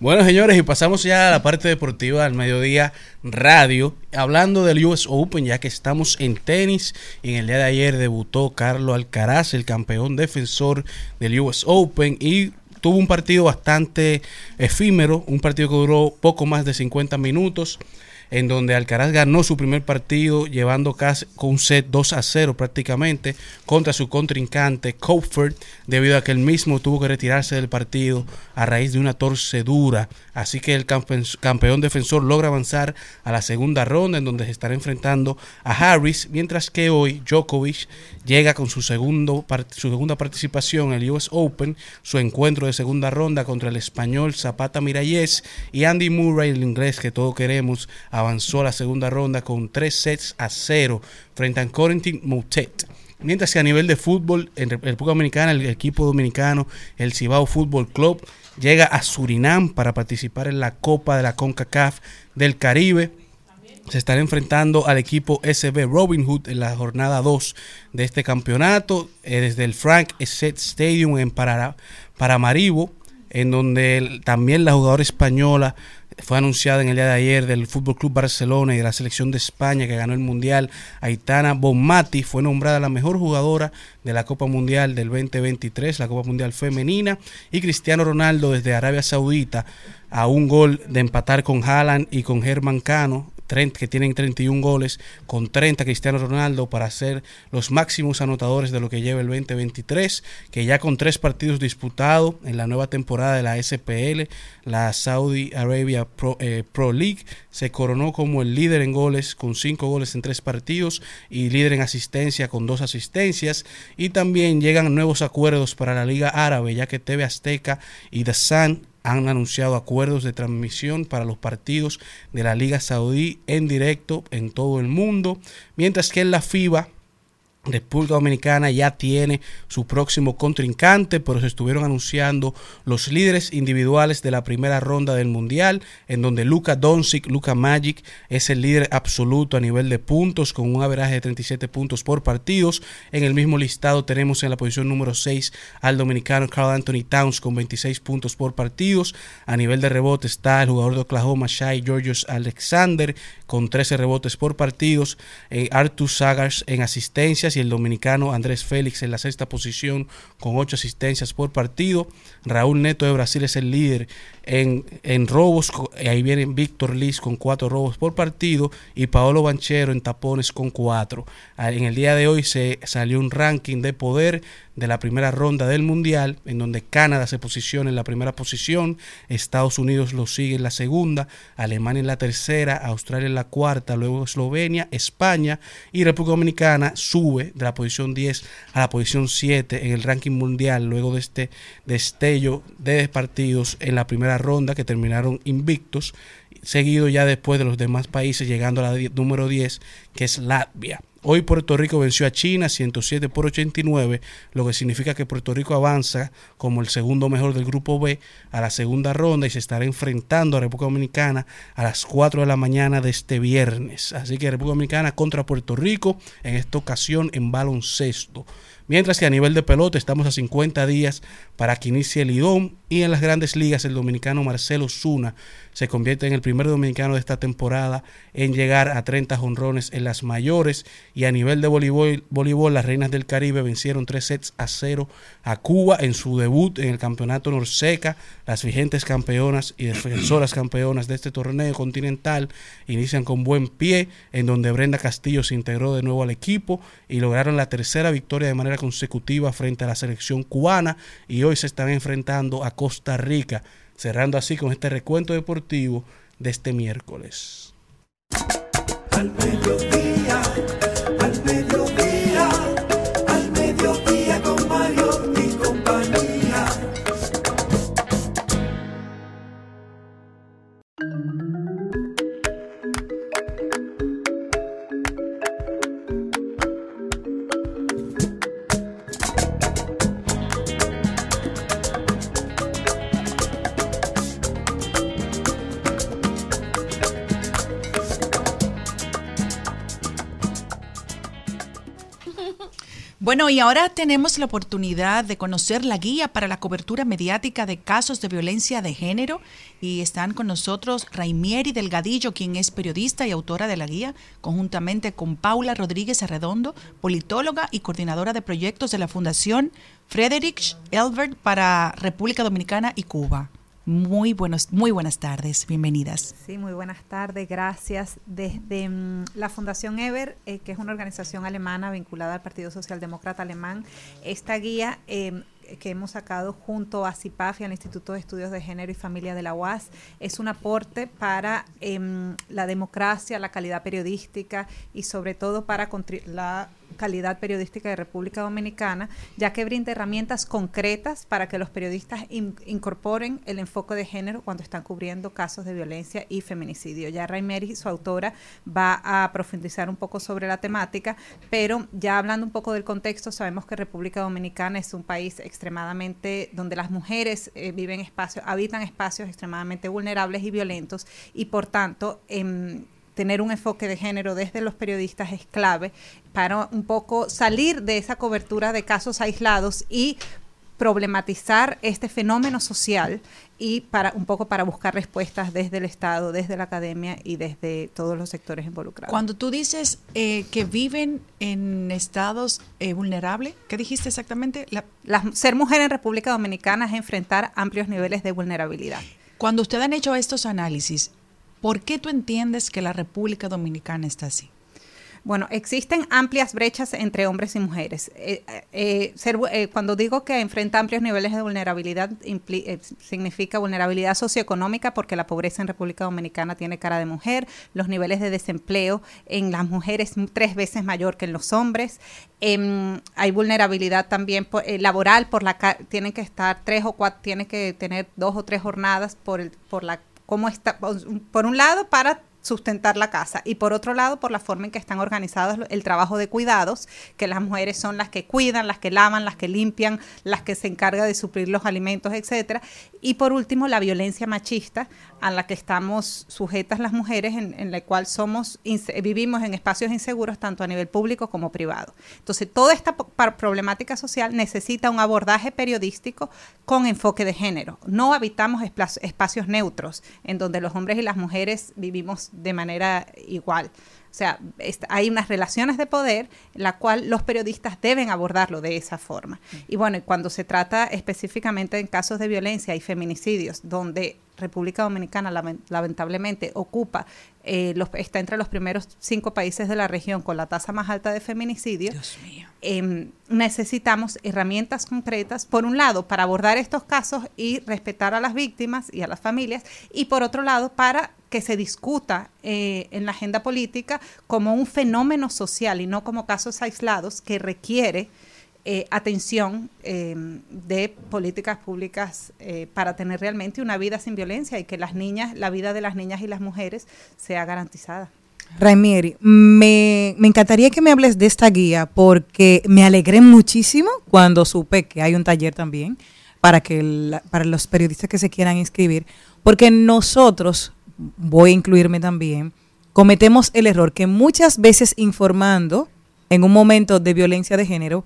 Bueno, señores, y pasamos ya a la parte deportiva al mediodía radio, hablando del US Open, ya que estamos en tenis. En el día de ayer debutó Carlos Alcaraz, el campeón defensor del US Open, y tuvo un partido bastante efímero, un partido que duró poco más de 50 minutos. En donde Alcaraz ganó su primer partido llevando casi con un set 2 a 0 prácticamente contra su contrincante Cofford debido a que él mismo tuvo que retirarse del partido a raíz de una torcedura. Así que el campe- campeón defensor logra avanzar a la segunda ronda en donde se estará enfrentando a Harris, mientras que hoy Djokovic llega con su, segundo, su segunda participación en el US Open, su encuentro de segunda ronda contra el español Zapata Miralles y Andy Murray, el inglés que todos queremos, avanzó a la segunda ronda con tres sets a cero frente a Corentin Moutet. Mientras que a nivel de fútbol, en República Dominicana, el equipo dominicano, el Cibao Fútbol Club, llega a Surinam para participar en la Copa de la CONCACAF del Caribe. Se estará enfrentando al equipo SB Robin Hood en la jornada 2 de este campeonato eh, desde el Frank Set Stadium en Paramaribo, en donde también la jugadora española fue anunciada en el día de ayer del Fútbol Club Barcelona y de la selección de España que ganó el Mundial. Aitana Bonmati fue nombrada la mejor jugadora de la Copa Mundial del 2023, la Copa Mundial Femenina. Y Cristiano Ronaldo desde Arabia Saudita a un gol de empatar con Haaland y con Germán Cano, 30 que tienen 31 goles, con 30 Cristiano Ronaldo para ser los máximos anotadores de lo que lleva el 2023, que ya con tres partidos disputados en la nueva temporada de la SPL, la Saudi Arabia Pro, eh, Pro League, se coronó como el líder en goles con cinco goles en tres partidos y líder en asistencia con dos asistencias. Y también llegan nuevos acuerdos para la Liga Árabe, ya que TV Azteca y The Sun han anunciado acuerdos de transmisión para los partidos de la Liga Saudí en directo en todo el mundo, mientras que en la FIBA República Dominicana ya tiene su próximo contrincante, pero se estuvieron anunciando los líderes individuales de la primera ronda del Mundial, en donde Luka Doncic, Luka Magic, es el líder absoluto a nivel de puntos, con un averaje de 37 puntos por partidos. En el mismo listado tenemos en la posición número 6 al dominicano Carl Anthony Towns con 26 puntos por partidos. A nivel de rebote está el jugador de Oklahoma, Shai Georgios Alexander, con 13 rebotes por partidos. Eh, Artur Sagars en y el dominicano Andrés Félix en la sexta posición con 8 asistencias por partido. Raúl Neto de Brasil es el líder en, en robos. Ahí viene Víctor Liz con 4 robos por partido y Paolo Banchero en tapones con 4. En el día de hoy se salió un ranking de poder de la primera ronda del Mundial, en donde Canadá se posiciona en la primera posición, Estados Unidos lo sigue en la segunda, Alemania en la tercera, Australia en la cuarta, luego Eslovenia, España y República Dominicana sube de la posición 10 a la posición 7 en el ranking mundial, luego de este destello de partidos en la primera ronda que terminaron invictos, seguido ya después de los demás países, llegando a la número 10, que es Latvia. Hoy Puerto Rico venció a China 107 por 89, lo que significa que Puerto Rico avanza como el segundo mejor del grupo B a la segunda ronda y se estará enfrentando a República Dominicana a las 4 de la mañana de este viernes. Así que República Dominicana contra Puerto Rico en esta ocasión en baloncesto. Mientras que a nivel de pelota estamos a 50 días para que inicie el IDOM y en las grandes ligas el dominicano Marcelo Zuna se convierte en el primer dominicano de esta temporada en llegar a 30 jonrones en las mayores. Y a nivel de voleibol, voleibol las Reinas del Caribe vencieron 3 sets a 0 a Cuba en su debut en el campeonato Norseca. Las vigentes campeonas y defensoras campeonas de este torneo continental inician con buen pie en donde Brenda Castillo se integró de nuevo al equipo y lograron la tercera victoria de manera consecutiva frente a la selección cubana. Y hoy se están enfrentando a Costa Rica, cerrando así con este recuento deportivo de este miércoles. Bueno, y ahora tenemos la oportunidad de conocer la guía para la cobertura mediática de casos de violencia de género y están con nosotros Raimieri Delgadillo, quien es periodista y autora de la guía, conjuntamente con Paula Rodríguez Arredondo, politóloga y coordinadora de proyectos de la Fundación Friedrich Elbert para República Dominicana y Cuba. Muy buenos, muy buenas tardes, bienvenidas. Sí, muy buenas tardes, gracias. Desde mm, la Fundación Ever, eh, que es una organización alemana vinculada al Partido Socialdemócrata Alemán, esta guía eh, que hemos sacado junto a CIPAF y al Instituto de Estudios de Género y Familia de la UAS es un aporte para em, la democracia, la calidad periodística y sobre todo para la calidad periodística de República Dominicana, ya que brinda herramientas concretas para que los periodistas in- incorporen el enfoque de género cuando están cubriendo casos de violencia y feminicidio. Ya Raimeri, su autora, va a profundizar un poco sobre la temática, pero ya hablando un poco del contexto, sabemos que República Dominicana es un país extremadamente donde las mujeres eh, viven espacios, habitan espacios extremadamente vulnerables y violentos y por tanto em, tener un enfoque de género desde los periodistas es clave para un poco salir de esa cobertura de casos aislados y problematizar este fenómeno social y para un poco para buscar respuestas desde el Estado, desde la academia y desde todos los sectores involucrados. Cuando tú dices eh, que viven en estados eh, vulnerables, ¿qué dijiste exactamente? La- Las- ser mujer en República Dominicana es enfrentar amplios niveles de vulnerabilidad. Cuando ustedes han hecho estos análisis, ¿por qué tú entiendes que la República Dominicana está así? Bueno, existen amplias brechas entre hombres y mujeres. Eh, eh, vu- eh, cuando digo que enfrenta amplios niveles de vulnerabilidad, eh, significa vulnerabilidad socioeconómica porque la pobreza en República Dominicana tiene cara de mujer, los niveles de desempleo en las mujeres tres veces mayor que en los hombres. Em, hay vulnerabilidad también eh, laboral por la tienen que estar tres o cuatro, tienen que tener dos o tres jornadas por el, por la cómo está por un lado para sustentar la casa. Y por otro lado por la forma en que están organizados el trabajo de cuidados, que las mujeres son las que cuidan, las que lavan, las que limpian, las que se encargan de suplir los alimentos, etcétera, y por último la violencia machista a la que estamos sujetas las mujeres en, en la cual somos vivimos en espacios inseguros tanto a nivel público como privado. Entonces, toda esta problemática social necesita un abordaje periodístico con enfoque de género. No habitamos espacios neutros en donde los hombres y las mujeres vivimos de manera igual. O sea, hay unas relaciones de poder en la cual los periodistas deben abordarlo de esa forma. Y bueno, cuando se trata específicamente en casos de violencia y feminicidios, donde República Dominicana lamen- lamentablemente ocupa, eh, los, está entre los primeros cinco países de la región con la tasa más alta de feminicidio, em, necesitamos herramientas concretas, por un lado, para abordar estos casos y respetar a las víctimas y a las familias, y por otro lado, para que se discuta eh, en la agenda política como un fenómeno social y no como casos aislados que requiere eh, atención eh, de políticas públicas eh, para tener realmente una vida sin violencia y que las niñas, la vida de las niñas y las mujeres sea garantizada. Raimieri, me, me encantaría que me hables de esta guía porque me alegré muchísimo cuando supe que hay un taller también para que para los periodistas que se quieran inscribir, porque nosotros, voy a incluirme también, cometemos el error que muchas veces informando en un momento de violencia de género,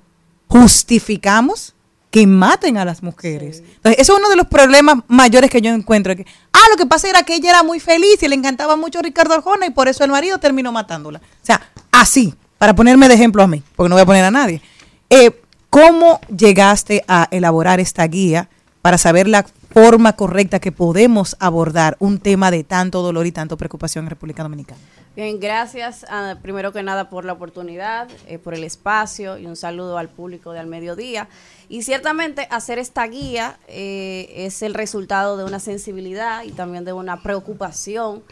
justificamos que maten a las mujeres. Entonces, eso es uno de los problemas mayores que yo encuentro. Que, ah, lo que pasa era que ella era muy feliz y le encantaba mucho Ricardo Arjona y por eso el marido terminó matándola. O sea, así, para ponerme de ejemplo a mí, porque no voy a poner a nadie. Eh, ¿Cómo llegaste a elaborar esta guía para saber la forma correcta que podemos abordar un tema de tanto dolor y tanto preocupación en República Dominicana? Bien, gracias ah, primero que nada por la oportunidad, eh, por el espacio y un saludo al público de Al Mediodía. Y ciertamente hacer esta guía eh, es el resultado de una sensibilidad y también de una preocupación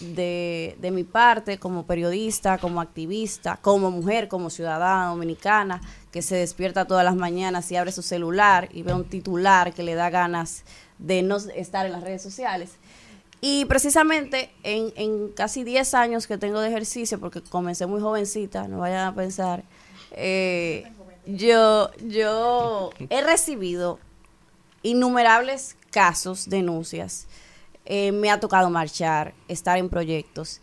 de, de mi parte como periodista, como activista, como mujer, como ciudadana dominicana que se despierta todas las mañanas y abre su celular y ve un titular que le da ganas de no estar en las redes sociales. Y precisamente en, en casi 10 años que tengo de ejercicio, porque comencé muy jovencita, no vayan a pensar, eh, yo, yo he recibido innumerables casos, denuncias. Eh, me ha tocado marchar, estar en proyectos.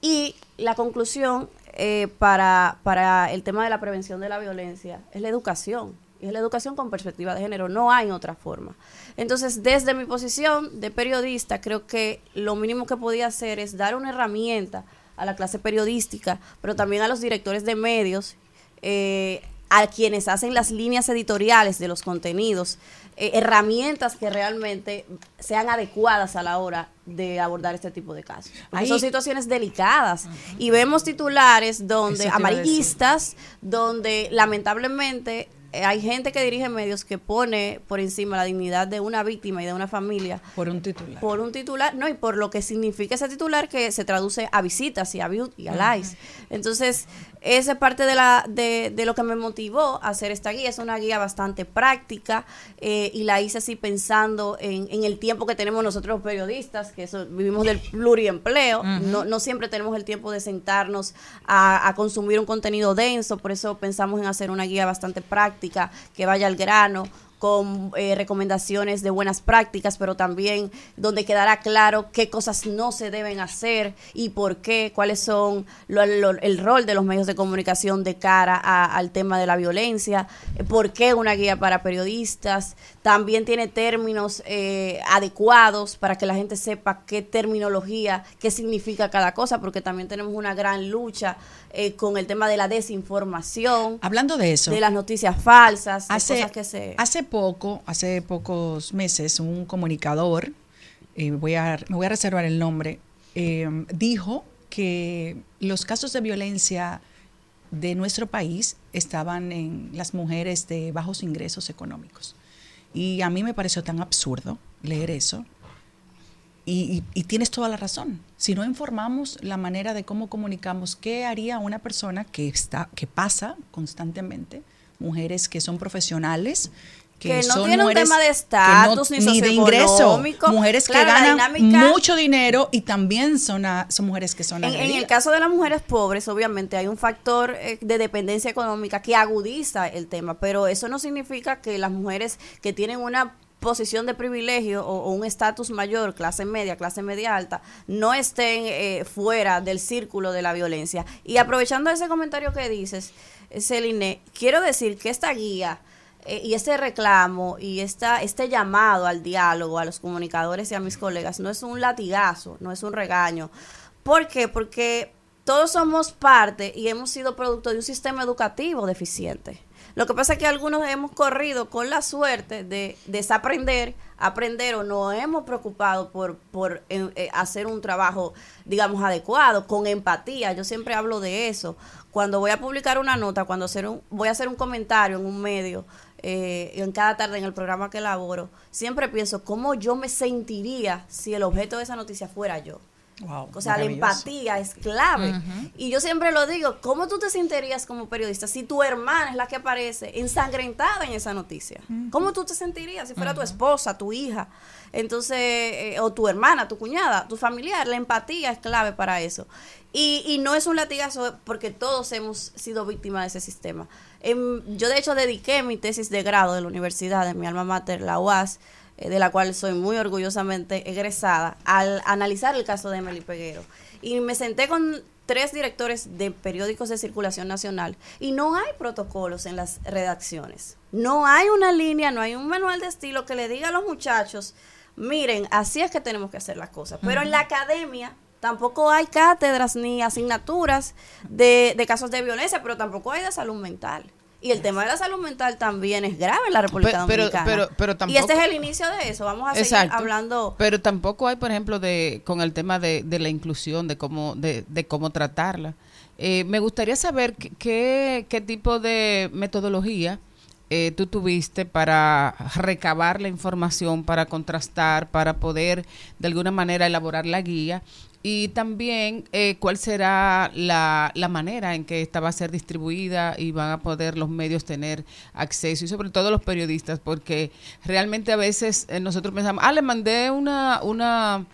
Y la conclusión eh, para, para el tema de la prevención de la violencia es la educación. Y es la educación con perspectiva de género. No hay otra forma. Entonces, desde mi posición de periodista, creo que lo mínimo que podía hacer es dar una herramienta a la clase periodística, pero también a los directores de medios, eh, a quienes hacen las líneas editoriales de los contenidos eh, herramientas que realmente sean adecuadas a la hora de abordar este tipo de casos. Porque Ahí- son situaciones delicadas y vemos titulares donde amarillistas, donde lamentablemente hay gente que dirige medios que pone por encima la dignidad de una víctima y de una familia Por un titular. por un titular, no, y por lo que significa ese titular que se traduce a visitas y a views y a likes. Entonces, esa es parte de, la, de, de lo que me motivó a hacer esta guía. Es una guía bastante práctica eh, y la hice así pensando en, en el tiempo que tenemos nosotros los periodistas, que eso, vivimos del pluriempleo. No, no siempre tenemos el tiempo de sentarnos a, a consumir un contenido denso, por eso pensamos en hacer una guía bastante práctica, que vaya al grano con eh, recomendaciones de buenas prácticas, pero también donde quedará claro qué cosas no se deben hacer y por qué, cuáles son lo- lo- el rol de los medios de comunicación de cara a- al tema de la violencia, por qué una guía para periodistas, también tiene términos eh, adecuados para que la gente sepa qué terminología, qué significa cada cosa, porque también tenemos una gran lucha eh, con el tema de la desinformación. Hablando de eso. De las noticias falsas, de Hace, cosas que se... hace poco, hace pocos meses, un comunicador, eh, voy a, me voy a reservar el nombre, eh, dijo que los casos de violencia de nuestro país estaban en las mujeres de bajos ingresos económicos. Y a mí me pareció tan absurdo leer eso. Y, y- y tienes toda la razón. Si no informamos la manera de cómo comunicamos, ¿qué haría una persona que está, que pasa constantemente? Mujeres que son profesionales, que, Que no tiene un tema de estatus, ni ni de ingreso, mujeres Claro, que ganan dinámica- mucho dinero y también son, a- son mujeres que son En, en el caso de las mujeres pobres, obviamente hay un factor eh, de dependencia económica que agudiza el tema, pero eso no significa que las mujeres que tienen una posición de privilegio o, o un estatus mayor, clase media, clase media alta, no estén eh, fuera del círculo de la violencia. Y aprovechando ese comentario que dices, eh, Celine, quiero decir que esta guía eh, y este reclamo y esta, este llamado al diálogo a los comunicadores y a mis colegas no es un latigazo, no es un regaño. ¿Por qué? Porque todos somos parte y hemos sido producto de un sistema educativo deficiente. Lo que pasa es que algunos hemos corrido con la suerte de desaprender, aprender o no hemos preocupado por, por eh, eh, hacer un trabajo, digamos, adecuado, con empatía. Yo siempre hablo de eso. Cuando voy a publicar una nota, cuando hacer un, voy a hacer un comentario en un medio, eh, en cada tarde en el programa que elaboro, siempre pienso cómo yo me sentiría si el objeto de esa noticia fuera yo. Wow, O sea, la empatía es clave. Y yo siempre lo digo, ¿cómo tú te sentirías como periodista si tu hermana es la que aparece ensangrentada en esa noticia? ¿Cómo tú te sentirías si fuera tu esposa, tu hija? Entonces, eh, o tu hermana, tu cuñada, tu familiar, la empatía es clave para eso. Y, y no es un latigazo porque todos hemos sido víctimas de ese sistema. Em, yo de hecho dediqué mi tesis de grado de la universidad, de mi alma mater, la UAS, eh, de la cual soy muy orgullosamente egresada, al analizar el caso de Emily Peguero. Y me senté con tres directores de periódicos de circulación nacional y no hay protocolos en las redacciones. No hay una línea, no hay un manual de estilo que le diga a los muchachos, miren, así es que tenemos que hacer las cosas. Pero en la academia tampoco hay cátedras ni asignaturas de, de casos de violencia, pero tampoco hay de salud mental. Y el tema de la salud mental también es grave en la República Pe- pero- Dominicana. pero- pero y este tampoco- es el inicio de eso. Vamos a seguir Exacto. hablando. Pero tampoco hay, por ejemplo, de con el tema de, de la inclusión, de cómo de, de cómo tratarla. Eh, me gustaría saber qué- qué, qué tipo de metodología eh, tú tuviste para recabar la información, para contrastar, para poder de alguna manera elaborar la guía y también eh, cuál será la, la manera en que esta va a ser distribuida y van a poder los medios tener acceso y sobre todo los periodistas porque realmente a veces eh, nosotros pensamos, ah, le mandé una, una,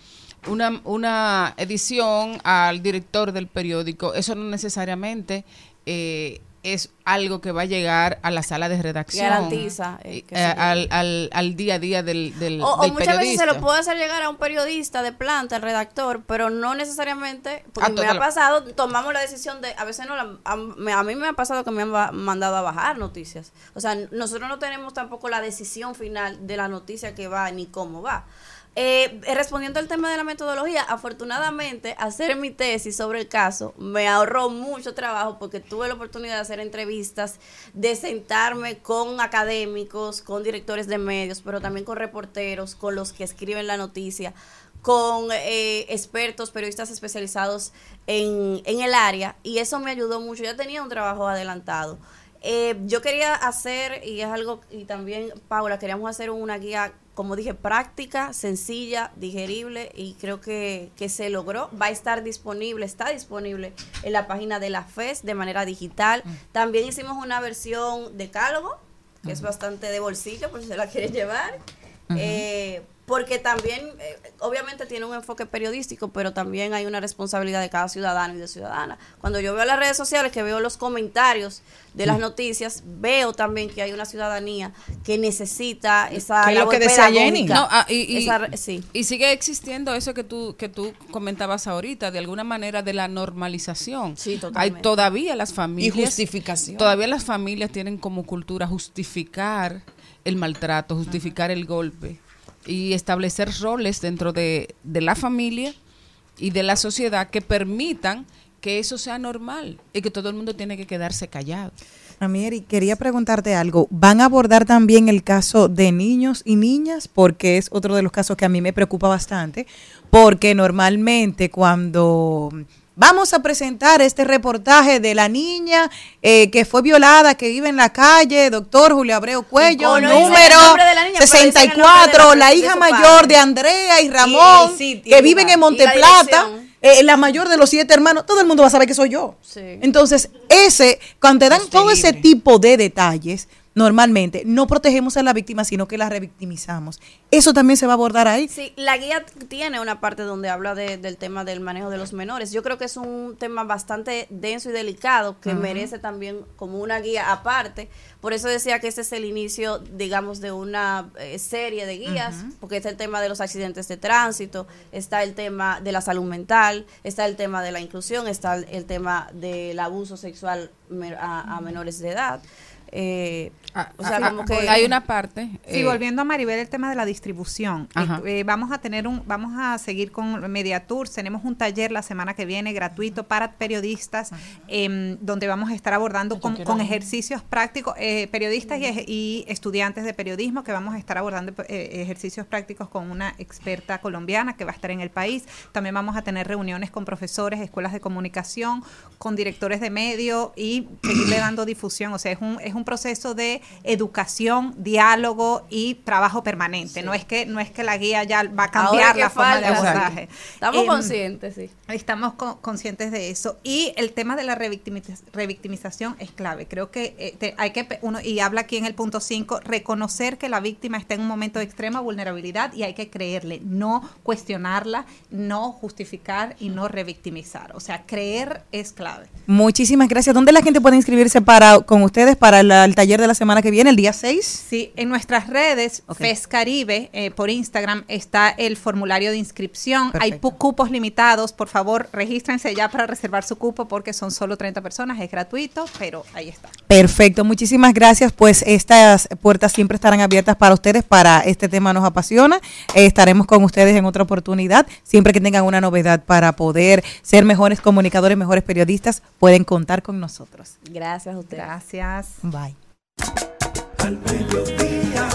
una, una edición al director del periódico, eso no necesariamente eh, es algo que va a llegar a la sala de redacción. Garantiza, eh, eh, al, al, al día a día del, del, O, o muchas veces se lo puedo hacer llegar a un periodista de planta, al redactor, pero no necesariamente, porque Ah, me ha pasado, tomamos la decisión de, a veces no la- a, me- a mí me ha pasado que me han mandado a bajar noticias. O sea, nosotros no tenemos tampoco la decisión final de la noticia que va ni cómo va. Eh, respondiendo al tema de la metodología, afortunadamente hacer mi tesis sobre el caso me ahorró mucho trabajo porque tuve la oportunidad de hacer entrevistas, de sentarme con académicos, con directores de medios, pero también con reporteros, con los que escriben la noticia, con eh, expertos, periodistas especializados en, en el área y eso me ayudó mucho. Ya tenía un trabajo adelantado. Eh, yo quería hacer, y es algo, y también Paula, queríamos hacer una guía, como dije, práctica, sencilla, digerible, y creo que, que se logró. Va a estar disponible, está disponible en la página de la FES de manera digital. También hicimos una versión decálogo, que es bastante de bolsillo, por si se la quieren llevar. Eh, porque también, eh, obviamente tiene un enfoque periodístico, pero también hay una responsabilidad de cada ciudadano y de ciudadana. Cuando yo veo las redes sociales, que veo los comentarios de las noticias, veo también que hay una ciudadanía que necesita esa Que lo que decía. Jenny. No, ah, y, y- Esa- sí. y sigue existiendo eso que tú que tú comentabas ahorita, de alguna manera de la normalización. Sí, Hay totalmente. todavía las familias Y justificación. Todavía las familias tienen como cultura justificar el maltrato, justificar el golpe y establecer roles dentro de, de la familia y de la sociedad que permitan que eso sea normal y que todo el mundo tiene que quedarse callado. Amieri, quería preguntarte algo. ¿Van a abordar también el caso de niños y niñas? Porque es otro de los casos que a mí me preocupa bastante. Porque normalmente cuando vamos a presentar este reportaje de la niña eh, que fue violada, que vive en la calle, doctor Julio Abreu Cuello, no número la niña, pero dice el nombre de 64, la- hija mayor padre. de Andrea y Ramón, Y- que viven en Monteplata. dirección. eh, la mayor de los siete hermanos, todo el mundo va a saber que soy yo. Sí. Entonces, ese, cuando te dan todo ese tipo de detalles, normalmente no protegemos a la víctima, sino que la revictimizamos. Eso también se va a abordar ahí. Sí, la guía tiene una parte donde habla de- del tema del manejo de los menores. Yo creo que es un tema bastante denso y delicado que merece también como una guía aparte. Por eso decía que este es el inicio, digamos, de una eh, serie de guías, porque está el tema de los accidentes de tránsito, está el tema de la salud mental, está el tema de la inclusión, está el, el tema del abuso sexual a, a menores de edad. Eh, o sea, ah, como ah, que hay una parte. Sí, eh, volviendo a Maribel, el tema de la distribución. Eh, eh, vamos a tener un, vamos a seguir con Mediatours. Tenemos un taller la semana que viene gratuito para periodistas, em, donde vamos a estar abordando con, ejercicios prácticos, eh, periodistas y, ej- y estudiantes de periodismo, que vamos a estar abordando ejercicios prácticos con una experta colombiana que va a estar en el país. También vamos a tener reuniones con profesores, escuelas de comunicación, con directores de medio y seguirle dando difusión. O sea, es un, es un proceso de educación, diálogo y trabajo permanente. No es que no es que la guía ya va a cambiar la forma de abordaje. Estamos Em, conscientes, sí. Estamos co- conscientes de eso. Y el tema de la revictimiz- revictimización es clave. Creo que eh, te- hay que, uno, y habla aquí en el punto 5, reconocer que la víctima está en un momento de extrema vulnerabilidad y hay que creerle, no cuestionarla, no justificar y no revictimizar. O sea, creer es clave. Muchísimas gracias. ¿Dónde la gente puede inscribirse para con ustedes para la- el taller de la semana que viene, el día 6? Sí, en nuestras redes, Ok. FES Caribe, eh, por Instagram, está el formulario de inscripción. Hay Perfecto. cupos limitados. Por favor, regístrense ya para reservar su cupo porque son solo 30 personas. Es gratuito, pero ahí está. Perfecto, muchísimas gracias. Pues estas puertas siempre estarán abiertas para ustedes. Para este tema nos apasiona. Eh, estaremos con ustedes en otra oportunidad. Siempre que tengan una novedad para poder ser mejores comunicadores, mejores periodistas, pueden contar con nosotros. Gracias a usted. Gracias. Bye. Al mediodía,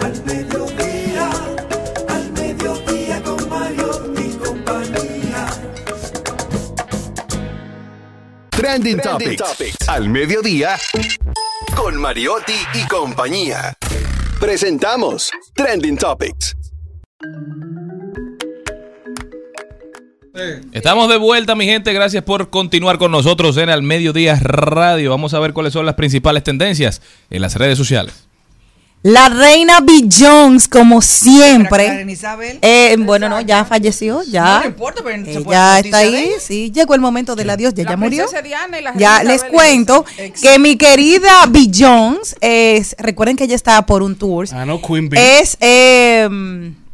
al mediodía, al mediodía con Mario y compañía. Trending, Topics. Al mediodía. Con Mariotti y compañía. Presentamos Trending Topics. Estamos de vuelta, mi gente. Gracias por continuar con nosotros en Al Mediodía Radio. Vamos a ver cuáles son las principales tendencias en las redes sociales. La reina B. Jones, como siempre. Eh, bueno, no, ya falleció, ya. No, importa, pero se puede noticia está ahí, sí. Llegó el momento del adiós, ya, La ya murió. princesa Diana y la Ya les cuento que mi querida B. Jones, es, recuerden que ella está por un tour. Ah, no, Queen Bee. Es, eh, ¿qué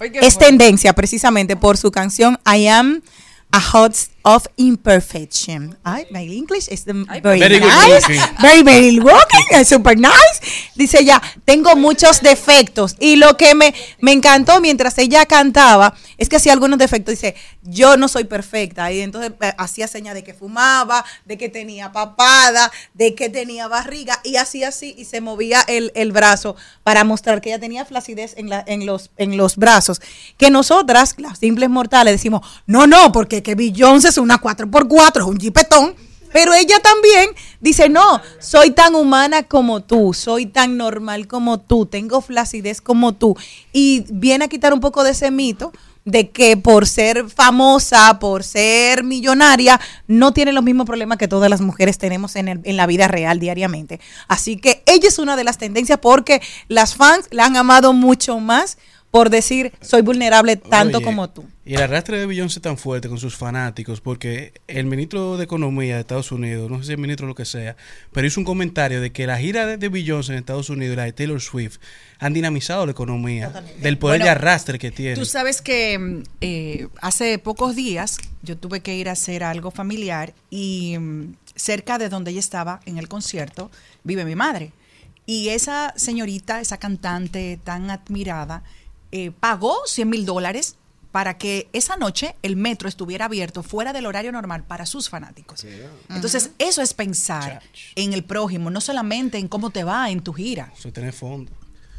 es tendencia precisamente por su canción I Am A Host of Imperfection. Ay, my English is very, Very nice. Very, very looking. eh, Super nice. Dice ella, tengo muchos defectos. Y lo que me, me encantó mientras ella cantaba es que hacía algunos defectos. Dice, yo no soy perfecta. Y entonces eh, hacía señas de que fumaba, de que tenía papada, de que tenía barriga. Y hacía así y se movía el, el brazo para mostrar que ella tenía flacidez en, la, en, los, en los brazos. Que nosotras, las simples mortales, decimos, no, no, porque que Beyoncé es una 4x4, es un jipetón. Pero ella también dice, no, soy tan humana como tú, soy tan normal como tú, tengo flacidez como tú. Y viene a quitar un poco de ese mito de que por ser famosa, por ser millonaria, no tiene los mismos problemas que todas las mujeres tenemos en, en la vida real diariamente. Así que ella es una de las tendencias porque las fans la han amado mucho más por decir, soy vulnerable tanto Oye, como tú. Y el arrastre de Beyoncé tan fuerte con sus fanáticos, porque el ministro de Economía de Estados Unidos, no sé si el ministro o lo que sea, pero hizo un comentario de que la gira de, de Beyoncé en Estados Unidos y la de Taylor Swift han dinamizado la economía, del poder Bueno, de arrastre que tiene. Tú sabes que mm, eh, hace pocos días yo tuve que ir a hacer algo familiar y mm, cerca de donde ella estaba en el concierto vive mi madre. Y esa señorita, esa cantante tan admirada, eh, pagó 100 mil dólares para que esa noche el metro estuviera abierto fuera del horario normal para sus fanáticos. Entonces, eso es pensar en el prójimo, no solamente en cómo te va en tu gira. Eso tiene fondo.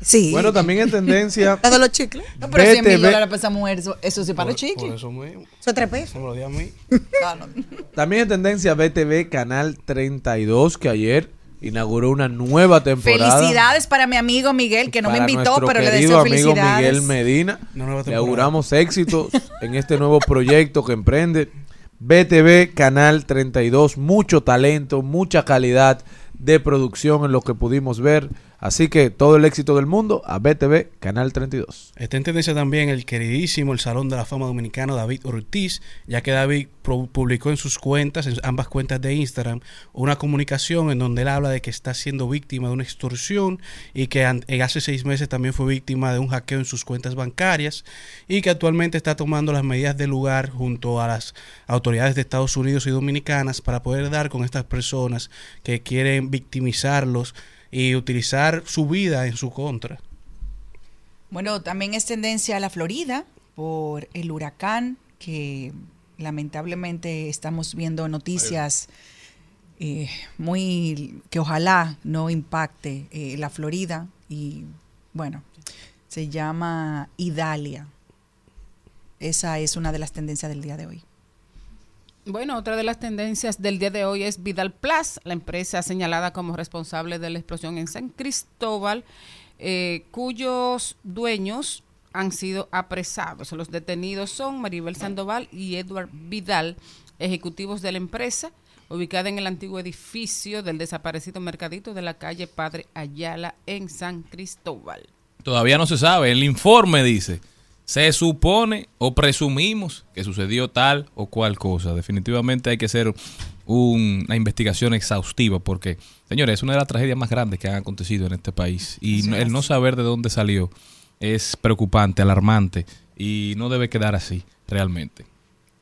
Sí. Bueno, también en tendencia. Todos los chicles. No, pero 100 mil BTV. dólares para esa mujer, eso, eso sí para los chicles. por eso mismo. Eso tres pesos. Se me lo di a mí. También en tendencia BTV Canal 32 que ayer inauguró una nueva temporada. Felicidades para mi amigo Miguel, que no me invitó, pero le querido deseo amigo felicidades. Miguel Medina. Le auguramos éxitos en este nuevo proyecto que emprende BTV Canal 32. Mucho talento, mucha calidad de producción en lo que pudimos ver. Así que todo el éxito del mundo a BTV Canal 32. Está en tendencia también el queridísimo, el Salón de la Fama Dominicano, David Ortiz, ya que David publicó en sus cuentas, en ambas cuentas de Instagram, una comunicación en donde él habla de que está siendo víctima de una extorsión y que hace seis meses también fue víctima de un hackeo en sus cuentas bancarias y que actualmente está tomando las medidas del lugar junto a las autoridades de Estados Unidos y dominicanas para poder dar con estas personas que quieren victimizarlos y utilizar su vida en su contra. Bueno, también es tendencia a la Florida por el huracán que lamentablemente estamos viendo noticias eh, muy que ojalá no impacte eh, la Florida y bueno, se llama Idalia. Esa es una de las tendencias del día de hoy. Bueno, otra de las tendencias del día de hoy es Vidal Plus, la empresa señalada como responsable de la explosión en San Cristóbal, eh, cuyos dueños han sido apresados. Los detenidos son Maribel Sandoval y Edward Vidal, ejecutivos de la empresa, ubicada en el antiguo edificio del desaparecido mercadito de la calle Padre Ayala en San Cristóbal. Todavía no se sabe. El informe dice, se supone o presumimos que sucedió tal o cual cosa. Definitivamente hay que hacer un- una investigación exhaustiva porque, señores, es una de las tragedias más grandes que han acontecido en este país. Y el no saber de dónde salió es preocupante, alarmante y no debe quedar así realmente.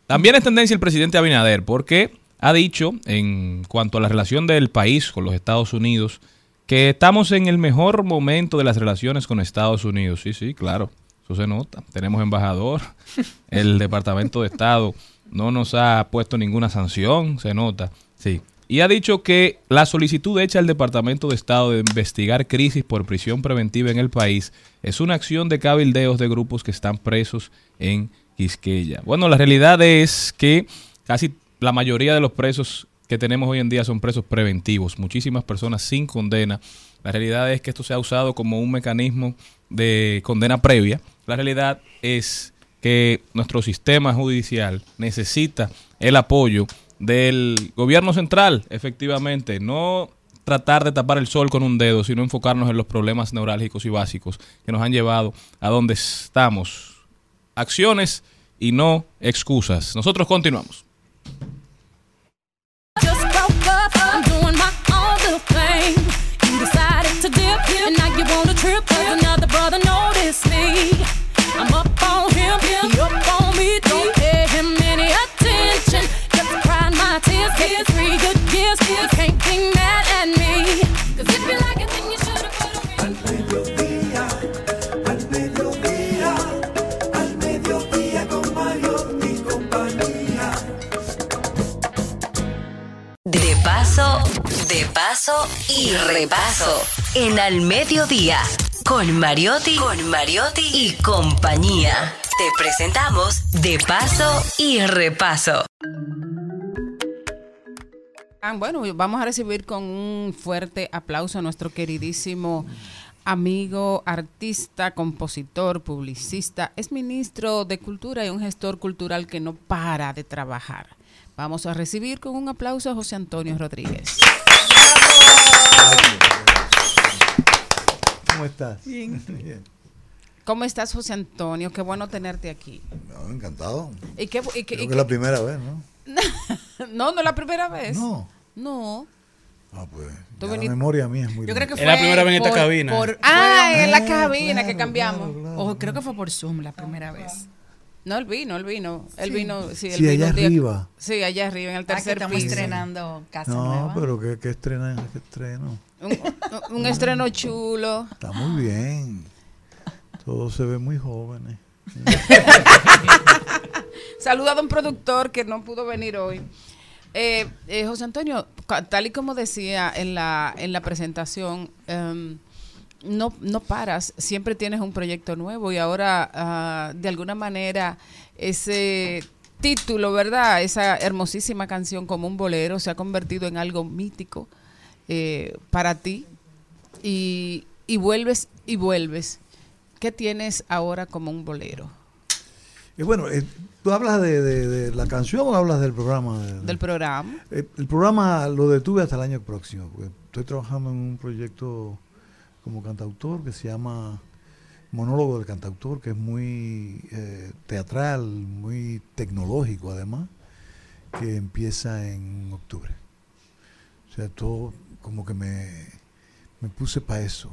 También es tendencia el presidente Abinader porque ha dicho en cuanto a la relación del país con los Estados Unidos que estamos en el mejor momento de las relaciones con Estados Unidos. Sí, sí, claro, eso se nota. Tenemos embajador, el Departamento de Estado no nos ha puesto ninguna sanción, se nota. Sí. Y ha dicho que la solicitud hecha al Departamento de Estado de investigar crisis por prisión preventiva en el país es una acción de cabildeos de grupos que están presos en Quisqueya. Bueno, la realidad es que casi la mayoría de los presos que tenemos hoy en día son presos preventivos, muchísimas personas sin condena. La realidad es que esto se ha usado como un mecanismo de condena previa. La realidad es que nuestro sistema judicial necesita el apoyo del gobierno central, efectivamente, no tratar de tapar el sol con un dedo, sino enfocarnos en los problemas neurálgicos y básicos que nos han llevado a donde estamos. Acciones y no excusas. Nosotros continuamos. Y repaso en Al Mediodía con Mariotti, con Mariotti y compañía. Te presentamos De Paso y Repaso. Ah, Bueno, vamos a recibir con un fuerte aplauso a nuestro queridísimo amigo, artista, compositor, publicista, es ministro de Cultura y un gestor cultural que no para de trabajar. Vamos a recibir con un aplauso a José Antonio Rodríguez. ¿Cómo estás? Bien. ¿Cómo estás, José Antonio? Qué bueno tenerte aquí. No, encantado. ¿Y qué, y qué- Creo y que qué- es la primera vez, ¿no? no, no es la primera vez. No. No. Ah, pues. Ya la memoria mía es muy Yo creo que fue Es la primera vez en esta cabina. por- Ah, fue- en la cabina que cambiamos. O creo que fue por Zoom la primera vez. No, él vino, él vino. Él Sí. vino, sí, él Sí, vino allá día- arriba. Sí, allá arriba, en el Ah, que tercer estamos piso. estrenando casa No, nueva. pero ¿qué, qué estrena? ¿Qué estreno? Un, un estreno chulo. Está muy bien. Todos se ven muy jóvenes. Saluda a un productor que no pudo venir hoy. Eh, eh, José Antonio, tal y como decía en la, en la presentación, em, no, no paras, siempre tienes un proyecto nuevo y ahora ah, de alguna manera ese título, ¿verdad? Esa hermosísima canción como un bolero se ha convertido en algo mítico eh, para ti y, y vuelves y vuelves. ¿Qué tienes ahora como un bolero? Y bueno, eh, ¿tú hablas de, de- de la canción o hablas del programa? De- Del programa. Eh, el programa lo detuve hasta el año próximo, porque estoy trabajando en un proyecto como cantautor que se llama Monólogo del Cantautor, que es muy eh, teatral, muy tecnológico además, que empieza en octubre. O sea, todo como que me, me puse para eso.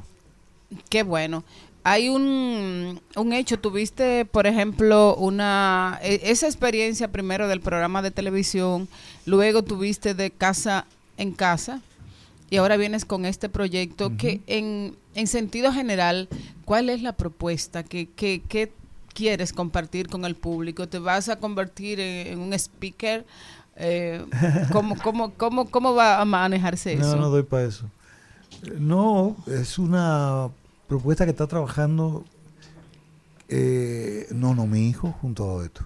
Qué bueno. Hay un, un hecho, tuviste, por ejemplo, una e- esa experiencia primero del programa de televisión, luego tuviste de casa en casa y ahora vienes con este proyecto que en, en sentido general, ¿cuál es la propuesta? ¿Qué, qué, qué quieres compartir con el público? ¿Te vas a convertir en, en un speaker? Eh, ¿cómo, cómo, cómo, ¿Cómo va a manejarse eso? No, no doy para eso. No, es una propuesta que está trabajando, eh, no, no, mi hijo junto a Beto.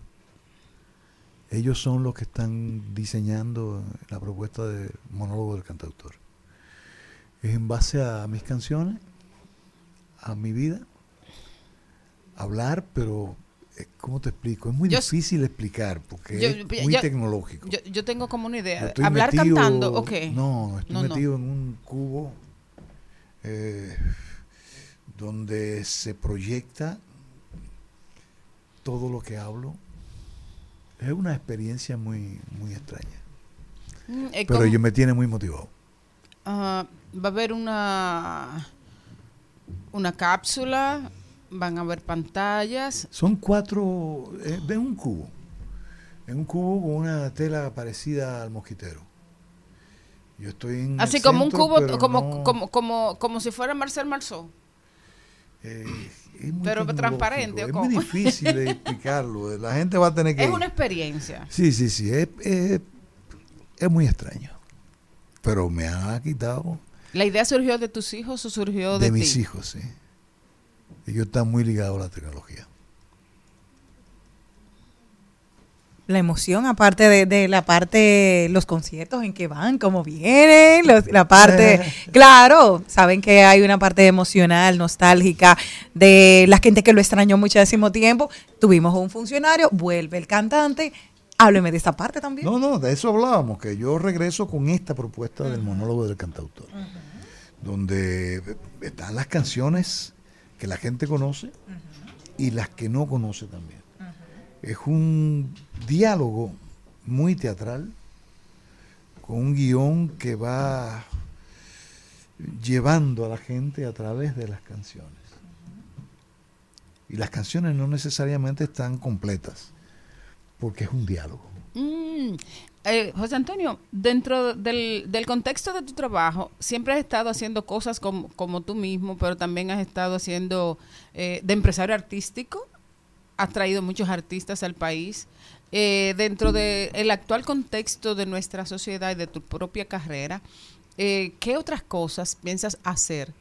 Ellos son los que están diseñando la propuesta de monólogo del cantautor. Es en base a mis canciones, a mi vida, hablar, pero eh, ¿cómo te explico? Es muy Yo- difícil explicar porque Yo- es muy yo- tecnológico. Yo, tengo como una idea. Hablar metido- cantando, ok. No, estoy No, no. metido en un cubo eh, donde se proyecta todo lo que hablo. Es una experiencia muy, muy extraña. Mm, eh, Pero yo me tiene muy motivado. Ah, va a haber una una cápsula, van a haber pantallas. Son cuatro, eh, de un cubo. En un cubo con una tela parecida al mosquitero. Yo estoy en Así como un cubo, como, no- como, como, como si fuera Marcel Marceau. eh, es muy Pero transparente, ¿o Es cómo? muy difícil de explicarlo. La gente va a tener que... Es una experiencia. Sí, sí, sí. Es, es- es muy extraño. Pero me ha quitado ¿La idea surgió de tus hijos o surgió de, de ti? mis hijos, sí. Ellos están muy ligados a la tecnología. La emoción, aparte de, de la parte, los conciertos en que van, cómo vienen, los- la parte, claro, saben que hay una parte emocional, nostálgica, de la gente que lo extrañó muchísimo tiempo. Tuvimos un funcionario, vuelve el cantante. Hábleme de esta parte también. No, no, de eso hablábamos, que yo regreso con esta propuesta del monólogo del cantautor, donde están las canciones que la gente conoce y las que no conoce también. Es un diálogo muy teatral, con un guion que va llevando a la gente a través de las canciones. Y las canciones no necesariamente están completas, porque es un diálogo. Mm, eh, José Antonio, dentro del, del contexto de tu trabajo, siempre has estado haciendo cosas como, como tú mismo, pero también has estado haciendo eh, de empresario artístico, has traído muchos artistas al país. Eh, dentro del actual contexto de nuestra sociedad y de tu propia carrera, eh, ¿qué otras cosas piensas hacer?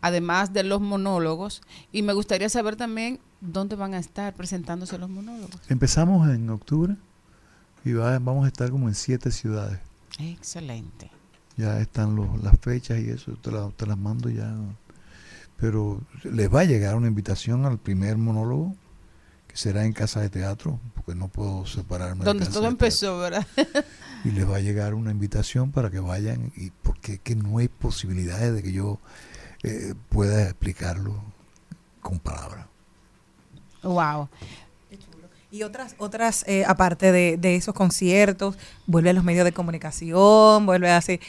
Además de los monólogos, y me gustaría saber también dónde van a estar presentándose los monólogos. Empezamos en octubre y va- vamos a estar como en siete ciudades. Excelente. Ya están los, las fechas y eso, te, la- te las mando ya. Pero les va a llegar una invitación al primer monólogo, que será en Casa de Teatro, porque no puedo separarme de Donde Casa todo de empezó, ¿verdad? y les va a llegar una invitación para que vayan y porque que no hay posibilidades de que yo eh, pueda explicarlo con palabras. Wow. Y otras, otras eh, aparte de, de esos conciertos, vuelve a los medios de comunicación, vuelve a hacer,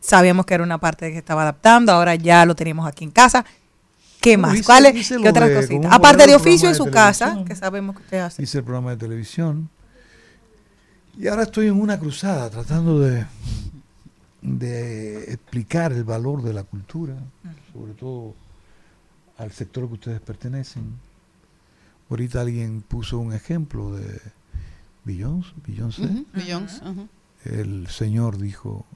sabíamos que era una parte que estaba adaptando, ahora ya lo tenemos aquí en casa. ¿Qué más? hice- hice ¿Qué otras cositas? Aparte de oficio en su casa, que sabemos que usted hace. Hice el programa de televisión. Y ahora estoy en una cruzada tratando de, de explicar el valor de la cultura, sobre todo al sector que ustedes pertenecen. Ahorita alguien puso un ejemplo de Beyoncé, ujú. El señor dijo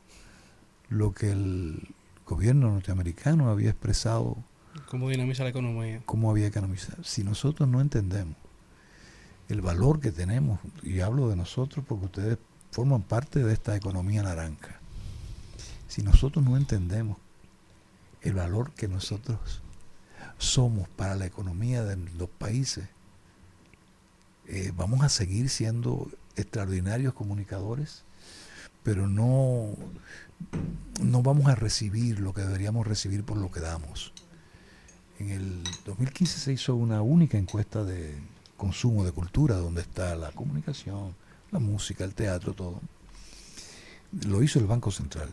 lo que el gobierno norteamericano había expresado ¿Cómo dinamiza la economía? cómo había que economizar. Si nosotros no entendemos el valor que tenemos, y hablo de nosotros porque ustedes forman parte de esta economía naranja, si nosotros no entendemos el valor que nosotros somos para la economía de los países, eh, vamos a seguir siendo extraordinarios comunicadores, pero no, no vamos a recibir lo que deberíamos recibir por lo que damos. En el 2015 se hizo una única encuesta de consumo de cultura, donde está la comunicación, la música, el teatro, todo. Lo hizo el Banco Central.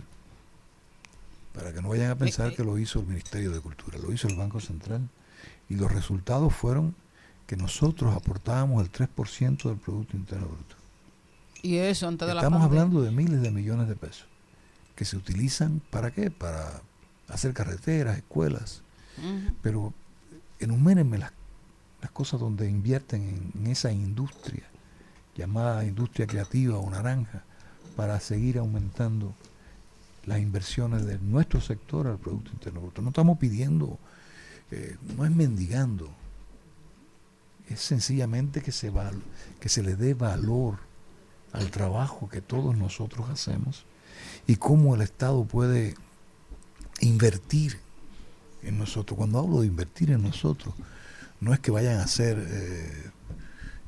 Para que no vayan a pensar que lo hizo el Ministerio de Cultura, lo hizo el Banco Central. Y los resultados fueron que nosotros aportábamos el 3% del Producto Interno Bruto. Y eso antes de la Estamos hablando de miles de millones de pesos que se utilizan para qué? Para hacer carreteras, escuelas. Pero enumérenme las, las cosas donde invierten en, en esa industria llamada industria creativa o naranja para seguir aumentando las inversiones de nuestro sector al Producto Interno Bruto. No estamos pidiendo, eh, no es mendigando, es sencillamente que se, val- que se le dé valor al trabajo que todos nosotros hacemos y cómo el Estado puede invertir en nosotros. Cuando hablo de invertir en nosotros, no es que vayan a ser eh,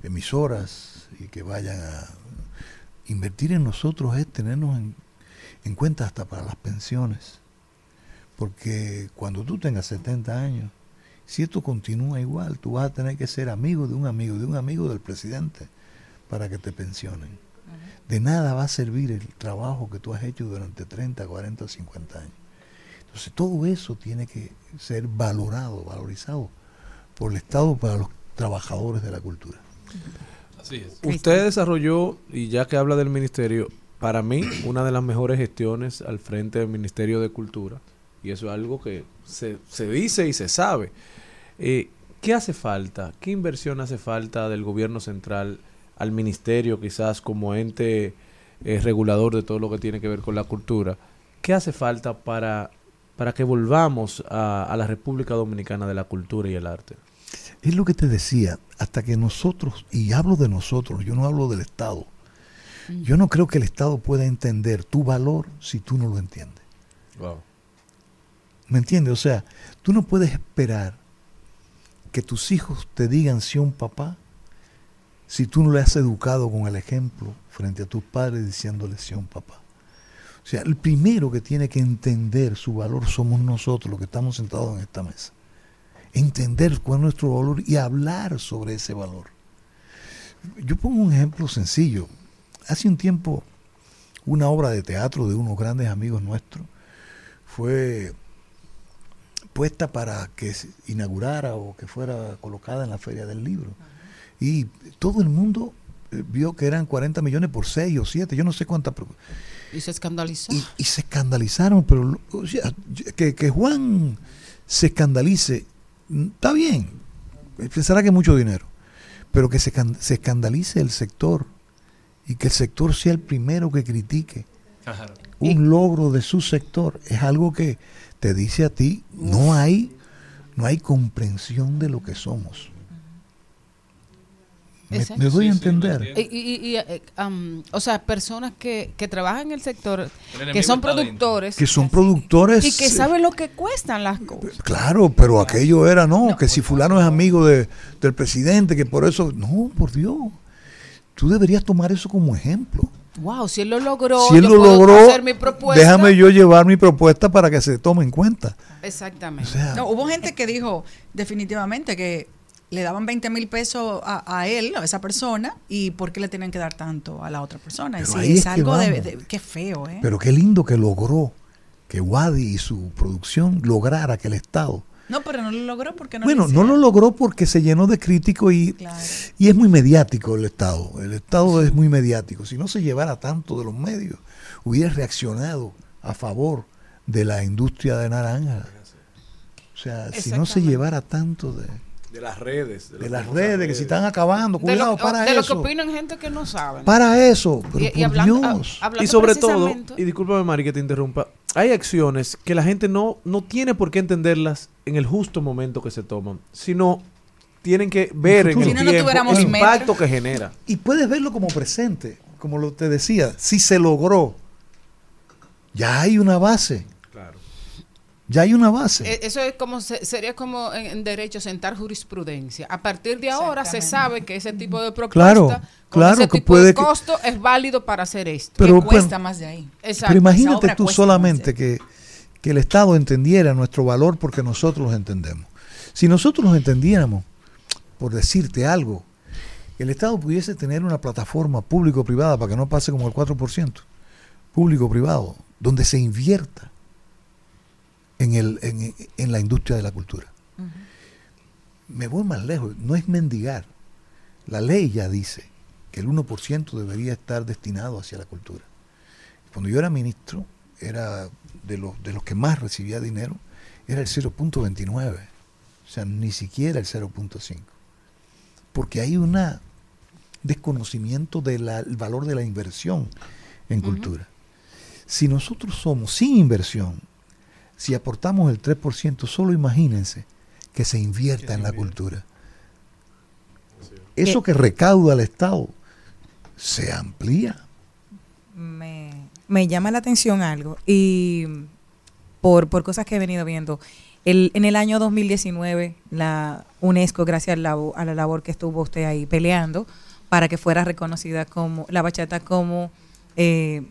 emisoras y que vayan a... Invertir en nosotros es tenernos en, en cuenta hasta para las pensiones. Porque cuando tú tengas 70 años, si esto continúa igual, tú vas a tener que ser amigo de un amigo, de un amigo del presidente, para que te pensionen. De nada va a servir el trabajo que tú has hecho durante 30, 40, 50 años. Entonces todo eso tiene que ser valorado, valorizado por el Estado para los trabajadores de la cultura. Así es. Usted desarrolló, y ya que habla del ministerio, para mí una de las mejores gestiones al frente del Ministerio de Cultura, y eso es algo que se, se dice y se sabe. Eh, ¿Qué hace falta? ¿Qué inversión hace falta del gobierno central al ministerio, quizás como ente eh, regulador de todo lo que tiene que ver con la cultura? ¿Qué hace falta para, para que volvamos a, a la República Dominicana de la cultura y el arte? Es lo que te decía, hasta que nosotros, y hablo de nosotros, yo no hablo del Estado, yo no creo que el Estado pueda entender tu valor si tú no lo entiendes. Wow. ¿Me entiendes? O sea, tú no puedes esperar que tus hijos te digan si un papá si tú no le has educado con el ejemplo frente a tus padres diciéndole si un papá. O sea, el primero que tiene que entender su valor somos nosotros, los que estamos sentados en esta mesa. Entender cuál es nuestro valor y hablar sobre ese valor. Yo pongo un ejemplo sencillo. Hace un tiempo, una obra de teatro de unos grandes amigos nuestros fue puesta para que se inaugurara o que fuera colocada en la Feria del Libro. Y todo el mundo eh, vio que eran 40 millones por 6 o 7, yo no sé cuántas. pero- Y se escandalizó. Y, y se escandalizaron, pero o sea, que, que Juan se escandalice, mm, está bien, pensará que es mucho dinero, pero que se, se escandalice el sector y que el sector sea el primero que critique un logro de su sector. Es algo que te dice a ti, no hay, no hay comprensión de lo que somos. Me, me doy a entender. Y, y- y, eh, um, o sea, personas que, que trabajan en el sector, que son productores Que son productores. y que saben lo que cuestan las cosas. Claro, pero aquello era, no, que si fulano es amigo de, del presidente, que por eso, no, por Dios, tú deberías tomar eso como ejemplo. Wow, si él lo logró, si él yo lo puedo logró, hacer mi propuesta. déjame yo llevar mi propuesta para que se tome en cuenta. Exactamente. No, hubo gente que dijo definitivamente que le daban 20 mil pesos a, a él, a esa persona, y por qué le tenían que dar tanto a la otra persona. Pero Sí, ahí es, es que algo de, vamos. de- Qué feo, ¿eh? Pero qué lindo que logró que Wadi y su producción lograra que el Estado. No, pero no lo logró porque no bueno, lo no lo logró porque se llenó de críticos y, y es muy mediático el Estado. El Estado es muy mediático. Si no se llevara tanto de los medios, hubiera reaccionado a favor de la industria de naranja. O sea, si no se llevara tanto de, De las redes. de las redes que se están acabando, De lo, cuidado, para de lo que eso. opinan gente que no sabe. Para eso, pero Y- y por hablando- Dios. a- hablando Y sobre todo, y discúlpame Mari que te interrumpa, hay acciones que la gente no, no tiene por qué entenderlas en el justo momento que se toman, sino tienen que ver en el Si no, no tiempo tuviéramos el metro. impacto que genera. Y puedes verlo como presente, como lo te decía, si se logró, ya hay una base. Ya hay una base. Eh, Eso es como se- sería como en, derecho sentar jurisprudencia. A partir de ahora se sabe que ese tipo de propuesta Claro, con claro ese que tipo puede de que- costo es válido para hacer esto. Pero, que cuesta bueno, más de ahí. Exacto. Pero imagínate tú cuesta solamente que, que el Estado entendiera nuestro valor porque nosotros los entendemos. Si nosotros los entendiéramos, por decirte algo, el Estado pudiese tener una plataforma público-privada para que no pase como el 4%, público-privado, donde se invierta en, el, en, en la industria de la cultura. Me voy más lejos, no es mendigar. La ley ya dice que el 1% debería estar destinado hacia la cultura. Cuando yo era ministro, era de los, de los que más recibía dinero, era el 0.29. O sea, ni siquiera el 0.5. Porque hay un desconocimiento del valor de la inversión en cultura. Si nosotros somos sin inversión, si aportamos el 3%, solo imagínense que se invierta en la cultura. Eso que recauda el Estado se amplía. me, me llama la atención algo y por, por cosas que he venido viendo. El, en el año 2019, la UNESCO, gracias a la, a la labor que estuvo usted ahí peleando para que fuera reconocida como la bachata como eh,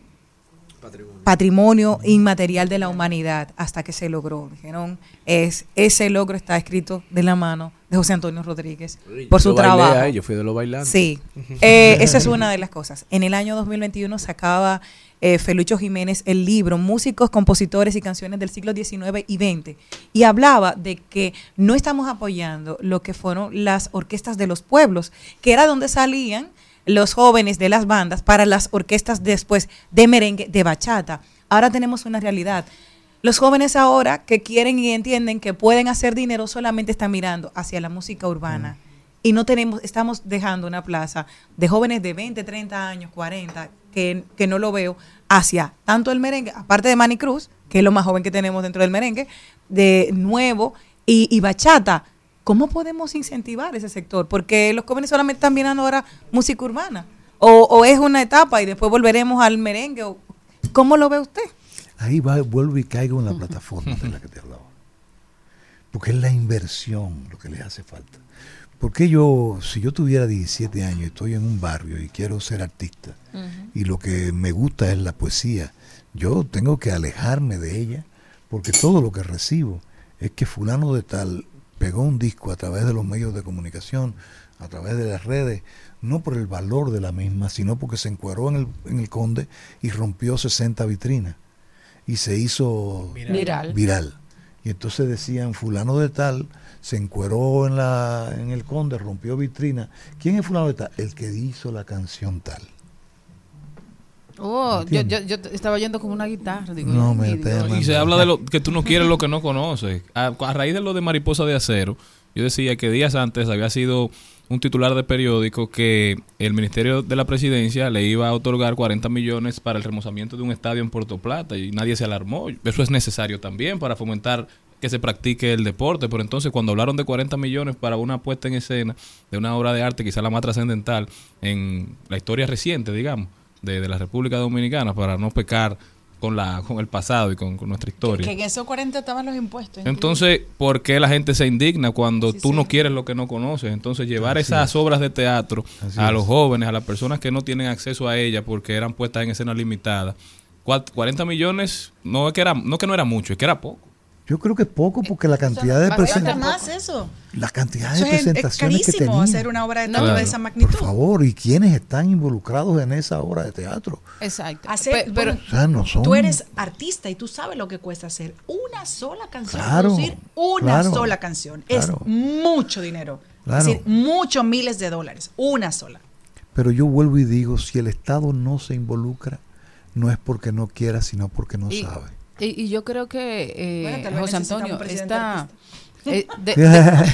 patrimonio inmaterial de la humanidad hasta que se logró. Dijeron, es, ese logro está escrito de la mano de José Antonio Rodríguez por su trabajo. yo fui de los bailantes. Sí, eh, esa es una de las cosas. En el año 2021 sacaba eh, Felucho Jiménez el libro Músicos, Compositores y Canciones del siglo XIX y XX y hablaba de que no estamos apoyando lo que fueron las orquestas de los pueblos, que era donde salían los jóvenes de las bandas para las orquestas después de merengue, de bachata. Ahora tenemos una realidad. Los jóvenes ahora que quieren y entienden que pueden hacer dinero solamente están mirando hacia la música urbana. Y no tenemos, estamos dejando una plaza de jóvenes de 20, 30 años, 40, que, que no lo veo, hacia tanto el merengue, aparte de Manny Cruz, que es lo más joven que tenemos dentro del merengue, de nuevo, y, y bachata. ¿Cómo podemos incentivar ese sector? Porque los jóvenes solamente están mirando ahora música urbana. O, o es una etapa y después volveremos al merengue. o- ¿Cómo lo ve usted? Ahí va, vuelvo y caigo en la plataforma de la que te hablaba. Porque es la inversión lo que le hace falta. Porque yo, si yo tuviera 17 años y estoy en un barrio y quiero ser artista, y lo que me gusta es la poesía, yo tengo que alejarme de ella, porque todo lo que recibo es que fulano de tal pegó un disco a través de los medios de comunicación, a través de las redes, no por el valor de la misma, sino porque se encuadró en el, en el Conde y rompió 60 vitrinas y se hizo Viral. viral. Y entonces decían, fulano de tal se encueró en, la, en el Conde, rompió vitrina. ¿Quién es fulano de tal? El que hizo la canción tal. Oh, yo, yo, yo estaba yendo como una guitarra. Digo, No, me llamando. Y se habla de lo que tú no quieres lo que no conoces. A, a raíz de lo de Mariposa de Acero, yo decía que días antes había sido un titular de periódico que el Ministerio de la Presidencia le iba a otorgar 40 millones para el remozamiento de un estadio en Puerto Plata y nadie se alarmó. Eso es necesario también para fomentar que se practique el deporte, pero entonces cuando hablaron de 40 millones para una puesta en escena de una obra de arte quizá la más trascendental en la historia reciente, digamos, de, de la República Dominicana, para no pecar con la con el pasado y con, con nuestra historia. Que en esos 40 estaban los impuestos. Entonces, ¿por qué la gente se indigna cuando tú no quieres lo que no conoces? Entonces, llevar Así esas es. obras de teatro Así a es. los jóvenes, a las personas que no tienen acceso a ellas porque eran puestas en escena limitada. Cuat- 40 millones, no es que era, no que no era mucho, es que era poco. Yo creo que es poco porque la cantidad de presentaciones. más eso. La cantidad de Eso es, presentaciones que tenía. hacer una obra de teatro Claro. de esa magnitud. Por favor, ¿y quiénes están involucrados en esa obra de teatro? Exacto. Hacer- Pe- pero, bueno, O sea, no son. Tú eres artista y tú sabes lo que cuesta hacer una sola canción. Claro, producir una claro, sola canción. claro. Es mucho dinero. Claro. Es decir, muchos miles de dólares. Una sola. Pero yo vuelvo y digo, si el Estado no se involucra, no es porque no quiera, sino porque no y, sabe. Y- y yo creo que eh, Bueno, José Antonio está eh, de, de-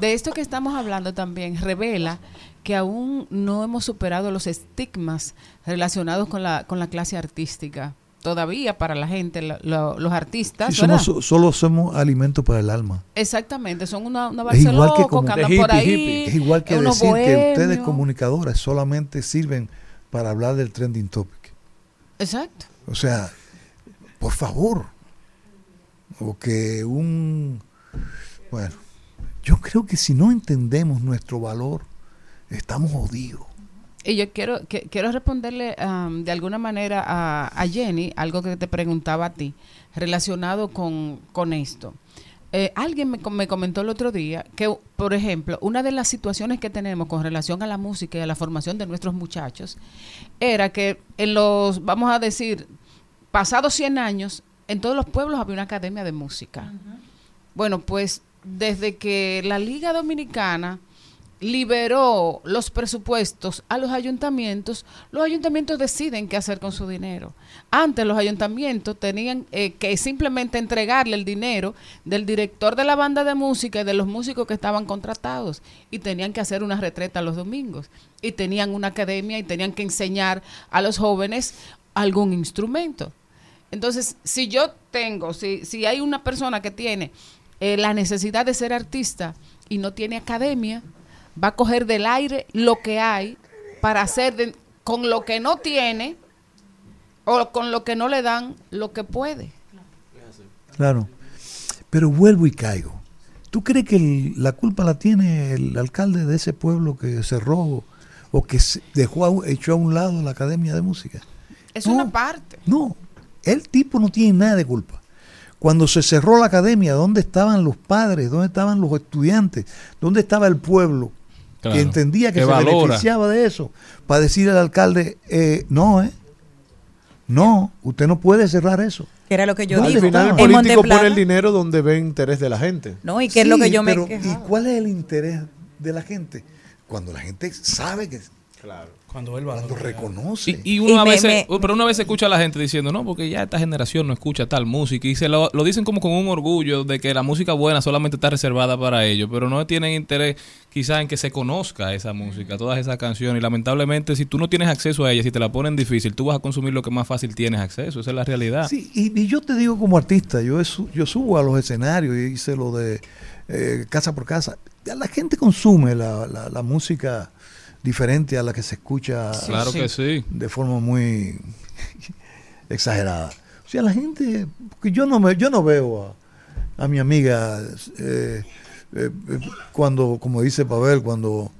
de esto que estamos hablando también revela que aún no hemos superado los estigmas relacionados con la con la clase artística todavía para la gente lo- lo- los artistas Sí, solo somos alimento para el alma. exactamente son una, una Es igual que, como- que andan por ahí hippie. es igual que decir que ustedes comunicadoras solamente sirven para hablar del trending topic. exacto O sea, por favor. O que un... Bueno, yo creo que si no entendemos nuestro valor, estamos jodidos. Y yo quiero, quiero responderle am, de alguna manera a, Jenny algo que te preguntaba a ti relacionado con, con esto. Eh, alguien me, me comentó el otro día que, por ejemplo, una de las situaciones que tenemos con relación a la música y a la formación de nuestros muchachos era que en los, vamos a decir, pasados 100 años, en todos los pueblos había una academia de música. Bueno, pues desde que la Liga Dominicana liberó los presupuestos a los ayuntamientos, los ayuntamientos deciden qué hacer con su dinero. Antes los ayuntamientos tenían eh, que simplemente entregarle el dinero del director de la banda de música y de los músicos que estaban contratados y tenían que hacer una retreta los domingos y tenían una academia y tenían que enseñar a los jóvenes algún instrumento. Entonces, si yo tengo, si, si hay una persona que tiene eh, la necesidad de ser artista y no tiene academia, va a coger del aire lo que hay para hacer de- con lo que no tiene o con lo que no le dan lo que puede. Claro. Pero vuelvo y caigo. ¿Tú crees que el- la culpa la tiene el alcalde de ese pueblo que cerró o que dejó a echó a un lado la academia de música? Es No. una parte. No, el tipo no tiene nada de culpa. Cuando se cerró la academia, ¿dónde estaban los padres? ¿Dónde estaban los estudiantes? ¿Dónde estaba el pueblo Claro, que entendía que, que se valora. beneficiaba de eso? Para decir al alcalde, eh, no, ¿eh? No, usted no puede cerrar eso. Que era lo que yo ¿Dónde digo. Al final el político pone el dinero donde ve interés de la gente. No, y que es lo que yo me pero, quejaba. ¿Y cuál es el interés de la gente? Cuando la gente sabe que... Cuando él Cuando reconoce. Y, y uno Y a me- veces, me- pero una vez escucha a la gente diciendo, no, porque ya esta generación no escucha tal música. Y se lo, lo dicen como con un orgullo de que la música buena solamente está reservada para ellos, pero no tienen interés quizás en que se conozca esa música, todas esas canciones. Y lamentablemente, si tú no tienes acceso a ellas, si te la ponen difícil, tú vas a consumir lo que más fácil tienes acceso. Esa es la realidad. Sí, y, y yo te digo como artista, yo, yo subo a los escenarios y hice lo de eh, casa por casa. Ya La gente consume la, la- la música diferente a la que se escucha Claro que sí. de forma muy exagerada. O sea, la gente, porque yo no me, yo no veo a, a mi amiga eh, eh, eh, cuando, como dice Pavel, cuando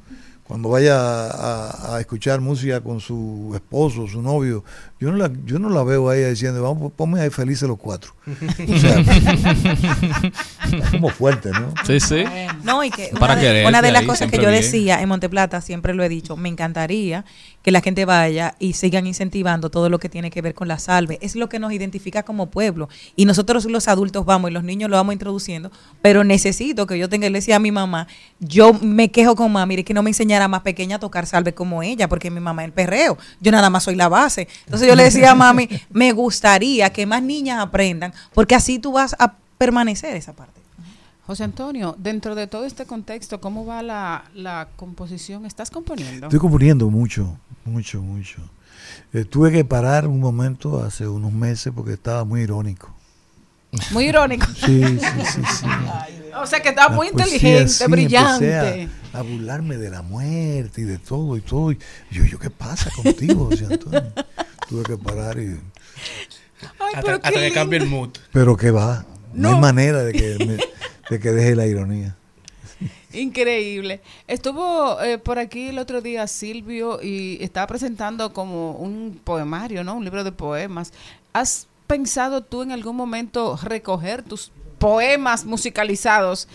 cuando vaya a, a escuchar música con su esposo, su novio, yo no la, yo no la veo a ella diciendo, vamos, ponme ahí felices los cuatro. O sea, es como fuerte, ¿no? Sí, sí. No, y que Para una, de, quererse una de las ahí, cosas que yo bien. decía en Monteplata, siempre lo he dicho, me encantaría que la gente vaya y sigan incentivando todo lo que tiene que ver con la salve. Es lo que nos identifica como pueblo. Y nosotros los adultos vamos y los niños lo vamos introduciendo, pero necesito que yo tenga, le decía a mi mamá, yo me quejo con mamá, mire que no me enseñara más pequeña a tocar salve como ella, porque mi mamá es el perreo, yo nada más soy la base. Entonces yo le decía a mami, me gustaría que más niñas aprendan, porque así tú vas a permanecer esa parte. José Antonio, dentro de todo este contexto, ¿cómo va la, la composición? ¿Estás componiendo? Estoy componiendo mucho, mucho, mucho. Eh, tuve que parar un momento hace unos meses porque estaba muy irónico. Muy irónico. Sí, sí, sí, sí. O sea que estaba La muy poesía, inteligente, sí, brillante. A, a burlarme de la muerte y de todo y todo. Y yo, yo ¿qué pasa contigo, José Antonio? Tuve que parar y... hasta hasta que cambie el mood. Pero que va. No, No. hay manera de que, me- de que deje la ironía. Increíble. Estuvo eh, por aquí el otro día Silvio y estaba presentando como un poemario, ¿no? Un libro de poemas. ¿Has pensado tú en algún momento recoger tus poemas musicalizados?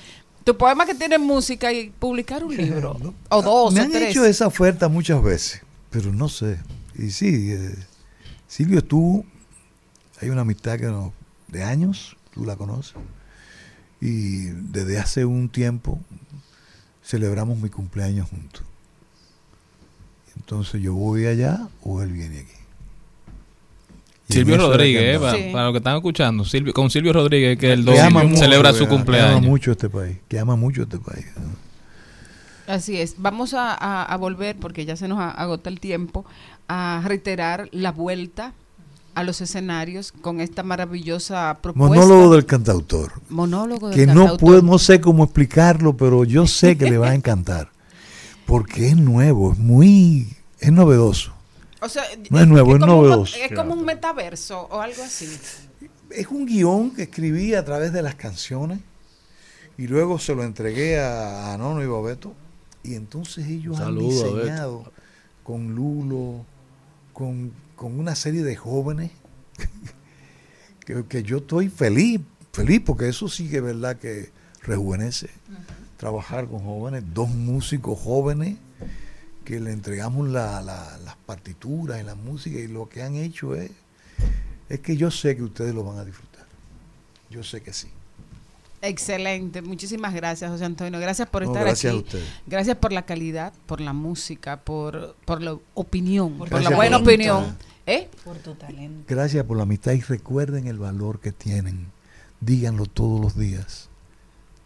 Tu poema que tiene música y publicar un libro. O dos, Me o han tres. hecho esa oferta muchas veces, pero no sé. Y sí, eh, Silvio estuvo, hay una amistad que no, de años, tú la conoces, y desde hace un tiempo celebramos mi cumpleaños juntos. Entonces yo voy allá o él viene aquí. Silvio Rodríguez, eh, para, para los que están escuchando, Silvio, con Silvio Rodríguez, que el Que ama domingo mucho, celebra su Que ama cumpleaños. mucho este país, que ama mucho este país. Así es. Vamos a, a- a volver, porque ya se nos agota el tiempo, a reiterar la vuelta a los escenarios con esta maravillosa propuesta. Monólogo del cantautor. Monólogo del que no cantautor. puedo, no sé cómo explicarlo, pero yo sé que le va a encantar. Porque es nuevo, es muy, es novedoso. O sea, No es nuevo, es un- novedoso. es como un metaverso o algo así. Es un guion que escribí a través de las canciones y luego se lo entregué a, a Nono y Bobeto y entonces ellos Saludo, han diseñado con Lulo, con, con una serie de jóvenes que, que yo estoy feliz, feliz porque eso sí que es verdad que rejuvenece. Trabajar con jóvenes, dos músicos jóvenes que le entregamos la- la- las partituras y la música y lo que han hecho es, es que yo sé que ustedes lo van a disfrutar. Yo sé que sí. Excelente, muchísimas gracias José Antonio, gracias por No, estar gracias aquí, a ustedes. gracias por la calidad, por la música, por, por la opinión, por, la buena por- opinión. ¿Eh? Por tu talento. Gracias por la amistad y recuerden el valor que tienen. Díganlo todos los días.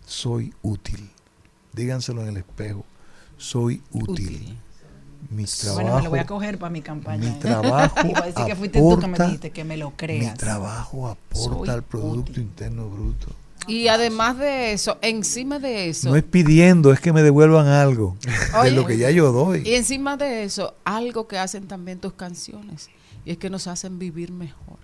Soy útil. Díganselo en el espejo. Soy útil. Mi trabajo, Bueno, me lo voy a coger para mi campaña. mi trabajo Y voy a decir que fuiste tú que me aporta- dijiste que me lo creas. mi trabajo aporta Soy al Producto Interno Bruto. Y además de eso, encima de eso, No es pidiendo, es que me devuelvan algo Oye, de lo que ya yo doy. Y encima de eso, algo que hacen también tus canciones, y es que nos hacen vivir mejor.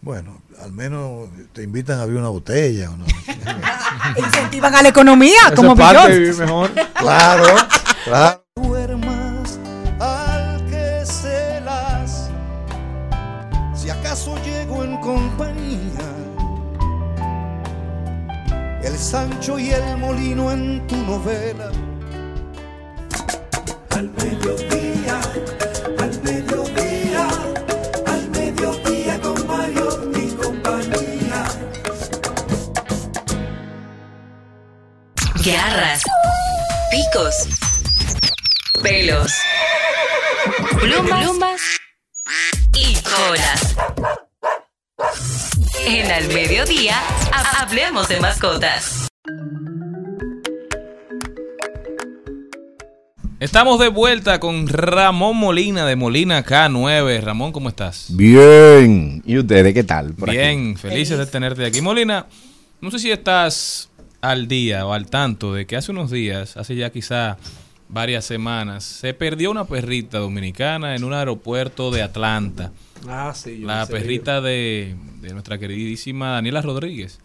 Bueno, al menos te invitan a abrir una botella. ¿o no? Incentivan a la economía, como es parte de vivir mejor. Claro, claro. Sancho y el Molino en tu novela. Al mediodía, al mediodía, al mediodía con Mario y compañía. Garras, picos, pelos, plumas, plumas y colas. En Al Mediodía, ha- hablemos de mascotas. Estamos de vuelta con Ramón Molina de Molina K9. Ramón, ¿cómo estás? Bien. ¿Y ustedes qué tal? por aquí? Bien, felices de tenerte aquí. Molina, no sé si estás al día o al tanto de que hace unos días, hace ya quizá varias semanas, se perdió una perrita dominicana en un aeropuerto de Atlanta. Ah, sí. yo La perrita de, de nuestra queridísima Daniela Rodríguez.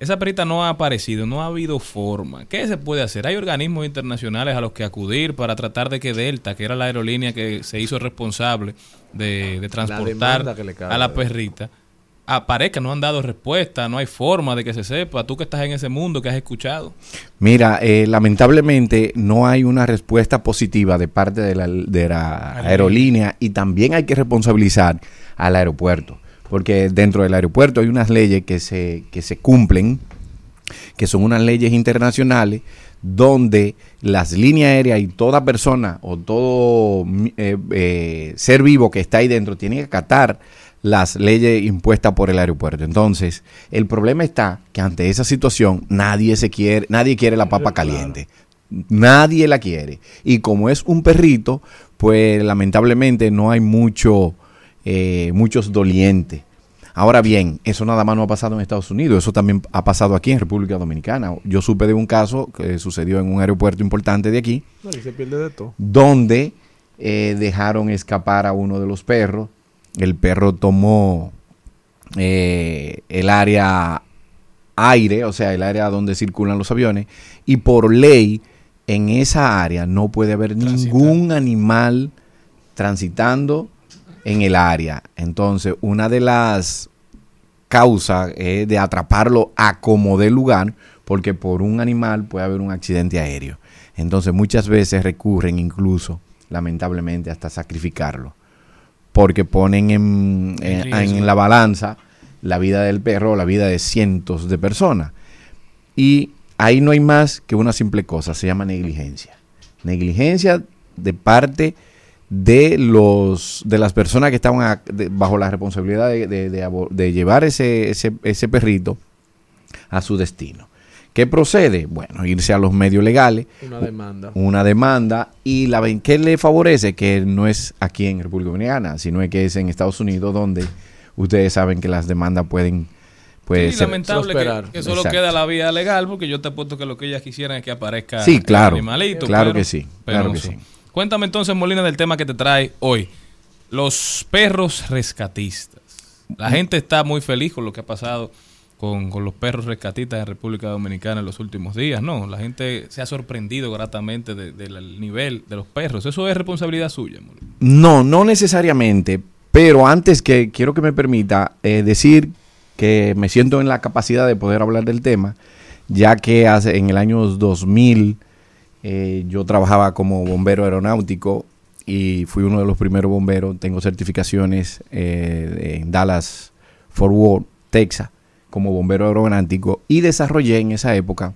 Esa perrita no ha aparecido, no ha habido forma. ¿Qué se puede hacer? Hay organismos internacionales a los que acudir para tratar de que Delta, que era la aerolínea que se hizo responsable de, de transportar demanda que le cabe. a la perrita, aparezca. No han dado respuesta, no hay forma de que se sepa. Tú que estás en ese mundo, que has escuchado. Mira, eh, lamentablemente no hay una respuesta positiva de parte de la, de la aerolínea y también hay que responsabilizar al aeropuerto, porque dentro del aeropuerto hay unas leyes que se, que se cumplen, que son unas leyes internacionales donde las líneas aéreas y toda persona o todo eh, eh, ser vivo que está ahí dentro tiene que acatar las leyes impuestas por el aeropuerto. Entonces, el problema está que ante esa situación nadie se quiere, nadie quiere la papa caliente. Nadie la quiere. Y como es un perrito, pues lamentablemente no hay mucho, eh, muchos dolientes. Ahora bien, eso nada más no ha pasado en Estados Unidos, eso también ha pasado aquí en República Dominicana. Yo supe de un caso que sucedió en un aeropuerto importante de aquí, No, y se pierde de todo. donde eh, dejaron escapar a uno de los perros. El perro tomó eh, el área aire, o sea, el área donde circulan los aviones, y por ley en esa área no puede haber ningún animal transitando en el área. Entonces, una de las causas es de atraparlo a como dé lugar, porque por un animal puede haber un accidente aéreo. Entonces, muchas veces recurren incluso, lamentablemente, hasta sacrificarlo, porque ponen en, la balanza la vida del perro o la vida de cientos de personas. Y ahí no hay más que una simple cosa, se llama negligencia. Negligencia de parte de los de las personas que estaban a- de- bajo la responsabilidad de, llevar ese, ese, ese perrito a su destino. ¿Qué procede? Bueno, irse a los medios legales. Una demanda. Una demanda. ¿Y la ven- qué le favorece? Que no es aquí en República Dominicana, sino es que es en Estados Unidos donde ustedes saben que las demandas pueden... Pues, Sí, lamentable que, que solo Exacto. queda la vía legal, porque yo te apuesto que lo que ellas quisieran es que aparezca Sí, el claro. animalito. Claro pero que sí, claro que sí. Cuéntame entonces, Molina, del tema que te trae hoy. Los perros rescatistas. La gente está muy feliz con lo que ha pasado con, los perros rescatistas en República Dominicana en los últimos días, ¿no? La gente se ha sorprendido gratamente de- del nivel de los perros. Eso es responsabilidad suya. No, no necesariamente, pero antes que quiero que me permita eh, decir que me siento en la capacidad de poder hablar del tema, ya que hace, en el año 2000 eh, yo trabajaba como bombero aeronáutico y fui uno de los primeros bomberos. Tengo certificaciones eh, en Dallas, Fort Worth, Texas, como bombero aeronáutico y desarrollé en esa época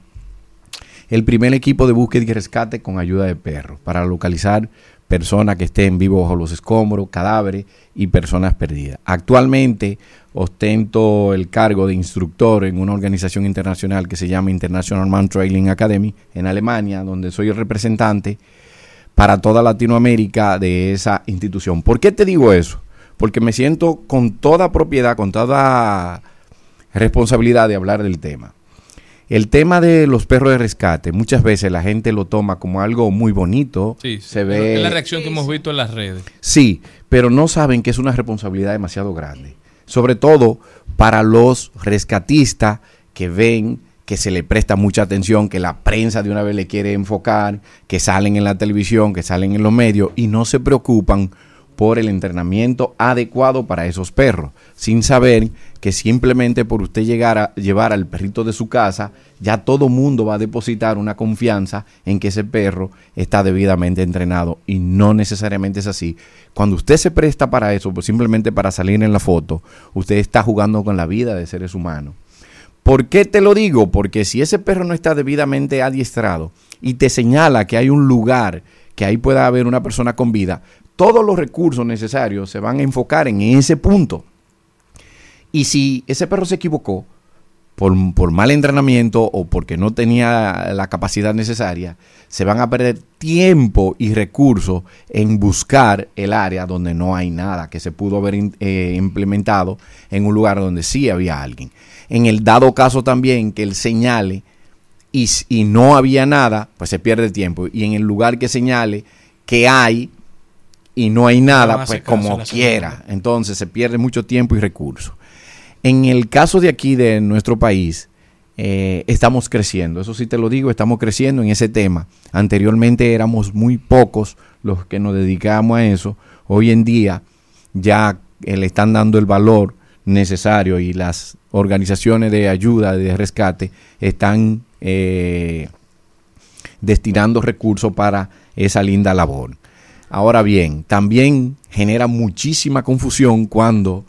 el primer equipo de búsqueda y rescate con ayuda de perros para localizar personas que estén vivos bajo los escombros, cadáveres y personas perdidas. Actualmente ostento el cargo de instructor en una organización internacional que se llama International Man Trailing Academy en Alemania, donde soy el representante para toda Latinoamérica de esa institución. ¿Por qué te digo eso? Porque me siento con toda propiedad, con toda responsabilidad de hablar del tema. El tema de los perros de rescate, muchas veces la gente lo toma como algo muy bonito. Sí, se Es ve. la reacción que hemos visto en las redes. Sí, pero no saben que es una responsabilidad demasiado grande. Sobre todo para los rescatistas que ven que se le presta mucha atención, que la prensa de una vez le quiere enfocar, que salen en la televisión, que salen en los medios y no se preocupan por el entrenamiento adecuado para esos perros, sin saber que simplemente por usted llegar a llevar al perrito de su casa, ya todo mundo va a depositar una confianza en que ese perro está debidamente entrenado y no necesariamente es así. Cuando usted se presta para eso, pues simplemente para salir en la foto, usted está jugando con la vida de seres humanos. ¿Por qué te lo digo? Porque si ese perro no está debidamente adiestrado y te señala que hay un lugar que ahí pueda haber una persona con vida, todos los recursos necesarios se van a enfocar en ese punto. Y si ese perro se equivocó por, por mal entrenamiento o porque no tenía la capacidad necesaria, se van a perder tiempo y recursos en buscar el área donde no hay nada, que se pudo haber eh, implementado en un lugar donde sí había alguien. En el dado caso también que él señale y, y no había nada, pues se pierde tiempo. Y en el lugar que señale que hay y no hay nada, pues como quiera. Entonces se pierde mucho tiempo y recursos. En el caso de aquí, de nuestro país, eh, estamos creciendo. Eso sí te lo digo, estamos creciendo en ese tema. Anteriormente éramos muy pocos los que nos dedicábamos a eso. Hoy en día ya eh, le están dando el valor necesario y las organizaciones de ayuda, de rescate, están eh, destinando recursos para esa linda labor. Ahora bien, también genera muchísima confusión cuando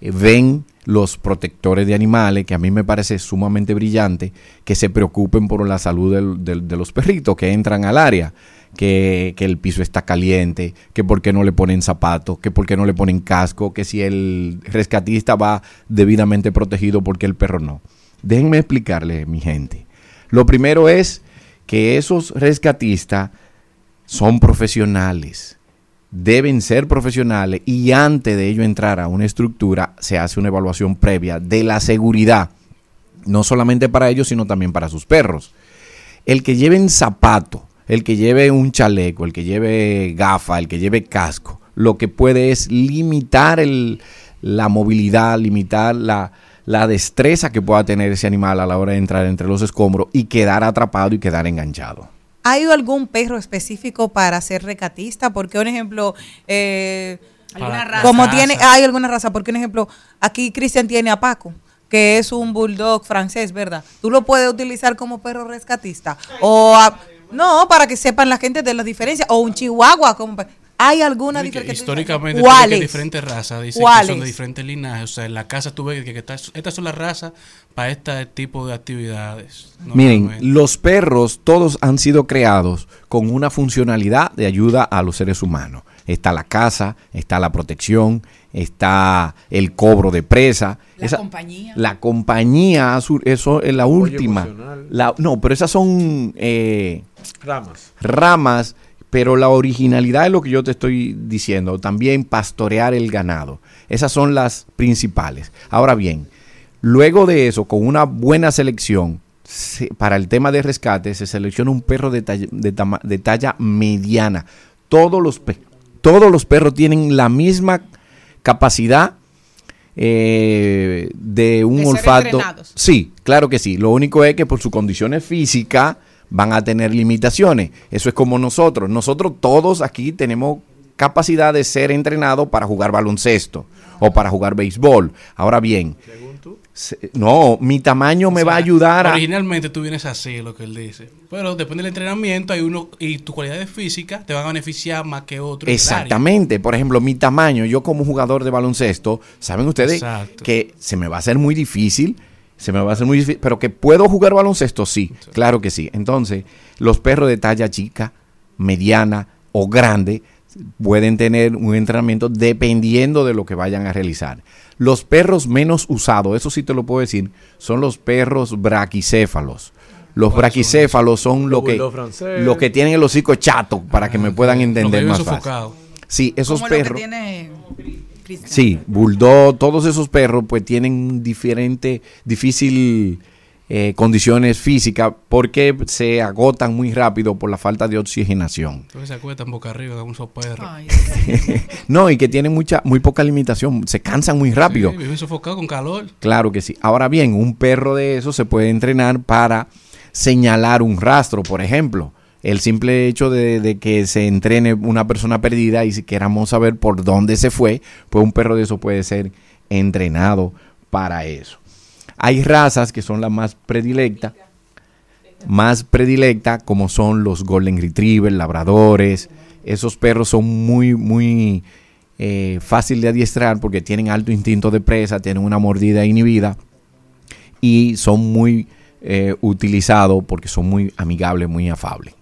eh, ven los protectores de animales, que a mí me parece sumamente brillante, que se preocupen por la salud de los perritos que entran al área. Que, que el piso está caliente, que por qué no le ponen zapatos, que por qué no le ponen casco, que si el rescatista va debidamente protegido porque el perro no. Déjenme explicarle, mi gente. Lo primero es que esos rescatistas son profesionales, deben ser profesionales y antes de ello entrar a una estructura se hace una evaluación previa de la seguridad, no solamente para ellos, sino también para sus perros. El que lleven zapato, el que lleve un chaleco, el que lleve gafa, el que lleve casco, lo que puede es limitar el- la movilidad, limitar la, la destreza que pueda tener ese animal a la hora de entrar entre los escombros y quedar atrapado y quedar enganchado. ¿Hay algún perro específico para ser recatista? Porque, un ejemplo, eh, ¿Alguna raza? como tiene, hay alguna raza, porque un ejemplo, aquí Cristian tiene a Paco, que es un bulldog francés, ¿verdad? Tú lo puedes utilizar como perro rescatista. O a- no, para que sepan la gente de las diferencias. O un chihuahua. Como, ¿Hay alguna diferencia? históricamente ¿Cuáles? que diferentes razas, dicen que son de diferentes linajes. O sea, en la casa tú ves que, que estas, estas son las razas para este tipo de actividades. Miren, los perros todos han sido creados con una funcionalidad de ayuda a los seres humanos. Está la caza, está la protección, está el cobro de presa. La compañía. La compañía, eso es la última. La- no, pero esas son eh, Ramas. ramas, pero la originalidad es lo que yo te estoy diciendo. También pastorear el ganado. Esas son las principales. Ahora bien, luego de eso, con una buena selección, se- para el tema de rescate, se selecciona un perro de talla, de tama- de talla mediana. Todos los, todos los perros tienen la misma capacidad eh, de un De olfato. Sí, claro que sí. Lo único es que por sus condiciones físicas van a tener limitaciones. Eso es como nosotros. Nosotros todos aquí tenemos capacidad de ser entrenados para jugar baloncesto o para jugar béisbol. Ahora bien, no, mi tamaño me va a ayudar a... Originalmente tú vienes así, lo que él dice. Pero depende del entrenamiento, hay uno y tus cualidades físicas te van a beneficiar más que otros. Exactamente. Por ejemplo, mi tamaño, yo como jugador de baloncesto, saben ustedes Exacto. que se me va a hacer muy difícil, se me va a hacer muy difícil, pero que puedo jugar baloncesto, sí, claro que sí. Entonces, los perros de talla chica, mediana o grande pueden tener un entrenamiento dependiendo de lo que vayan a realizar. Los perros menos usados, eso sí te lo puedo decir, son los perros braquicéfalos. Los braquicéfalos son lo Los que, lo que tienen el hocico chato, para que me puedan entender más fácil. Sí, esos lo que perros. tiene Sí, bulldog, todos esos perros pues tienen diferente, difícil eh, condiciones físicas porque se agotan muy rápido por la falta de oxigenación. Entonces se acuestan boca arriba con esos perros. no, y que tienen mucha, muy poca limitación, se cansan muy rápido. Sí, viven sofocados con calor. Claro que sí. Ahora bien, un perro de esos se puede entrenar para señalar un rastro, por ejemplo. El simple hecho de, que se entrene una persona perdida y si queramos saber por dónde se fue, pues un perro de eso puede ser entrenado para eso. Hay razas que son las más predilectas, más predilectas como son los Golden Retriever, Labradores. Esos perros son muy, muy eh, fácil de adiestrar porque tienen alto instinto de presa, tienen una mordida inhibida y son muy eh, utilizados porque son muy amigables, muy afables.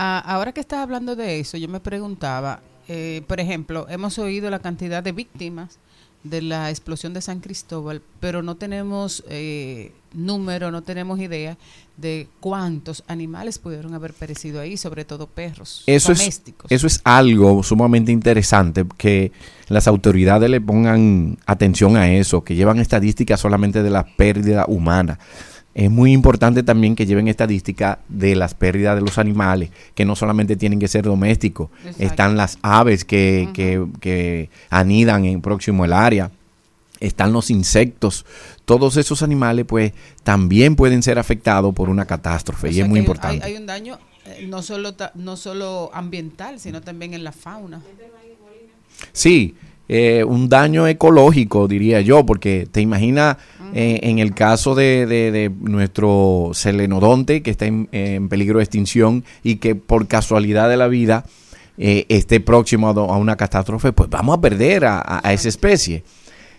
Ah, ahora que estás hablando de eso, yo me preguntaba, eh, por ejemplo, hemos oído la cantidad de víctimas de la explosión de San Cristóbal, pero no tenemos eh, número, no tenemos idea de cuántos animales pudieron haber perecido ahí, sobre todo perros Eso es, domésticos. eso es algo sumamente interesante que las autoridades le pongan atención a eso, que llevan estadísticas solamente de la pérdida humana. Es muy importante también que lleven estadísticas de las pérdidas de los animales, que no solamente tienen que ser domésticos, Exacto. están las aves que, que, que anidan en próximo el área, están los insectos, todos esos animales pues también pueden ser afectados por una catástrofe O y es muy importante. Hay, hay un daño eh, no solo no solo ambiental, sino también en la fauna. Sí, eh, un daño ecológico, diría yo, porque te imaginas eh, en el caso de, de- de nuestro selenodonte que está en, en peligro de extinción y que por casualidad de la vida eh, esté próximo a, a una catástrofe, pues vamos a perder a, a- a esa especie.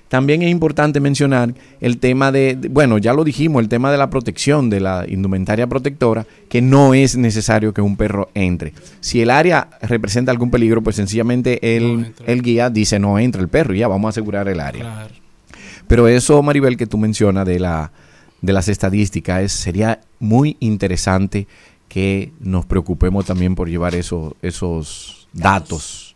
También es importante mencionar el tema de, bueno, ya lo dijimos, el tema de la protección, de la indumentaria protectora, que no es necesario que un perro entre. Si el área representa algún peligro, pues sencillamente el, el guía dice no entra el perro y ya vamos a asegurar el área. Pero eso, Maribel, que tú mencionas de, la, de las estadísticas, es, sería muy interesante que nos preocupemos también por llevar eso- esos datos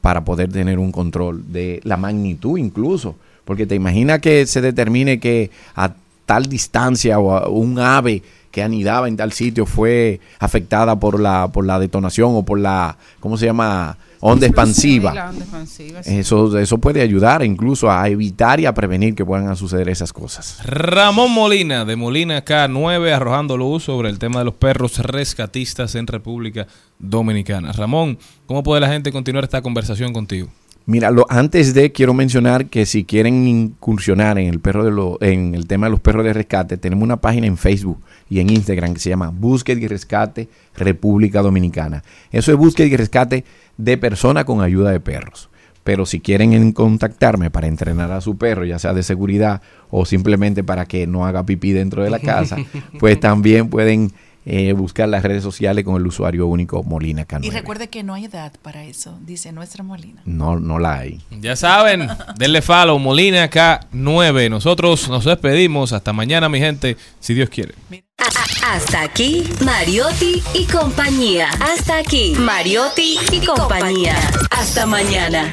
para poder tener un control de la magnitud incluso. Porque te imaginas que se determine que a tal distancia o a un ave que anidaba en tal sitio fue afectada por la, por la detonación o por la, ¿cómo se llama? Onda expansiva. Sí, la onda expansiva, sí. Eso, eso puede ayudar incluso a evitar y a prevenir que puedan suceder esas cosas. Ramón Molina, de Molina K9, arrojando luz sobre el tema de los perros rescatistas en República Dominicana. Ramón, ¿cómo puede la gente continuar esta conversación contigo? Mira, lo, antes de quiero mencionar que si quieren incursionar en el perro de lo- en el tema de los perros de rescate, tenemos una página en Facebook y en Instagram que se llama Búsqueda y Rescate República Dominicana. Eso es búsqueda y rescate de persona con ayuda de perros. Pero si quieren en- contactarme para entrenar a su perro, ya sea de seguridad o simplemente para que no haga pipí dentro de la casa, pues también pueden eh, buscar las redes sociales con el usuario único Molina Cano. Y recuerde que no hay edad para eso, dice nuestra Molina. No, no la hay. Ya saben, denle follow, Molina K9. Nosotros nos despedimos. Hasta mañana, mi gente, si Dios quiere. Hasta aquí, Mariotti y compañía. Hasta aquí, Mariotti y compañía. Hasta mañana.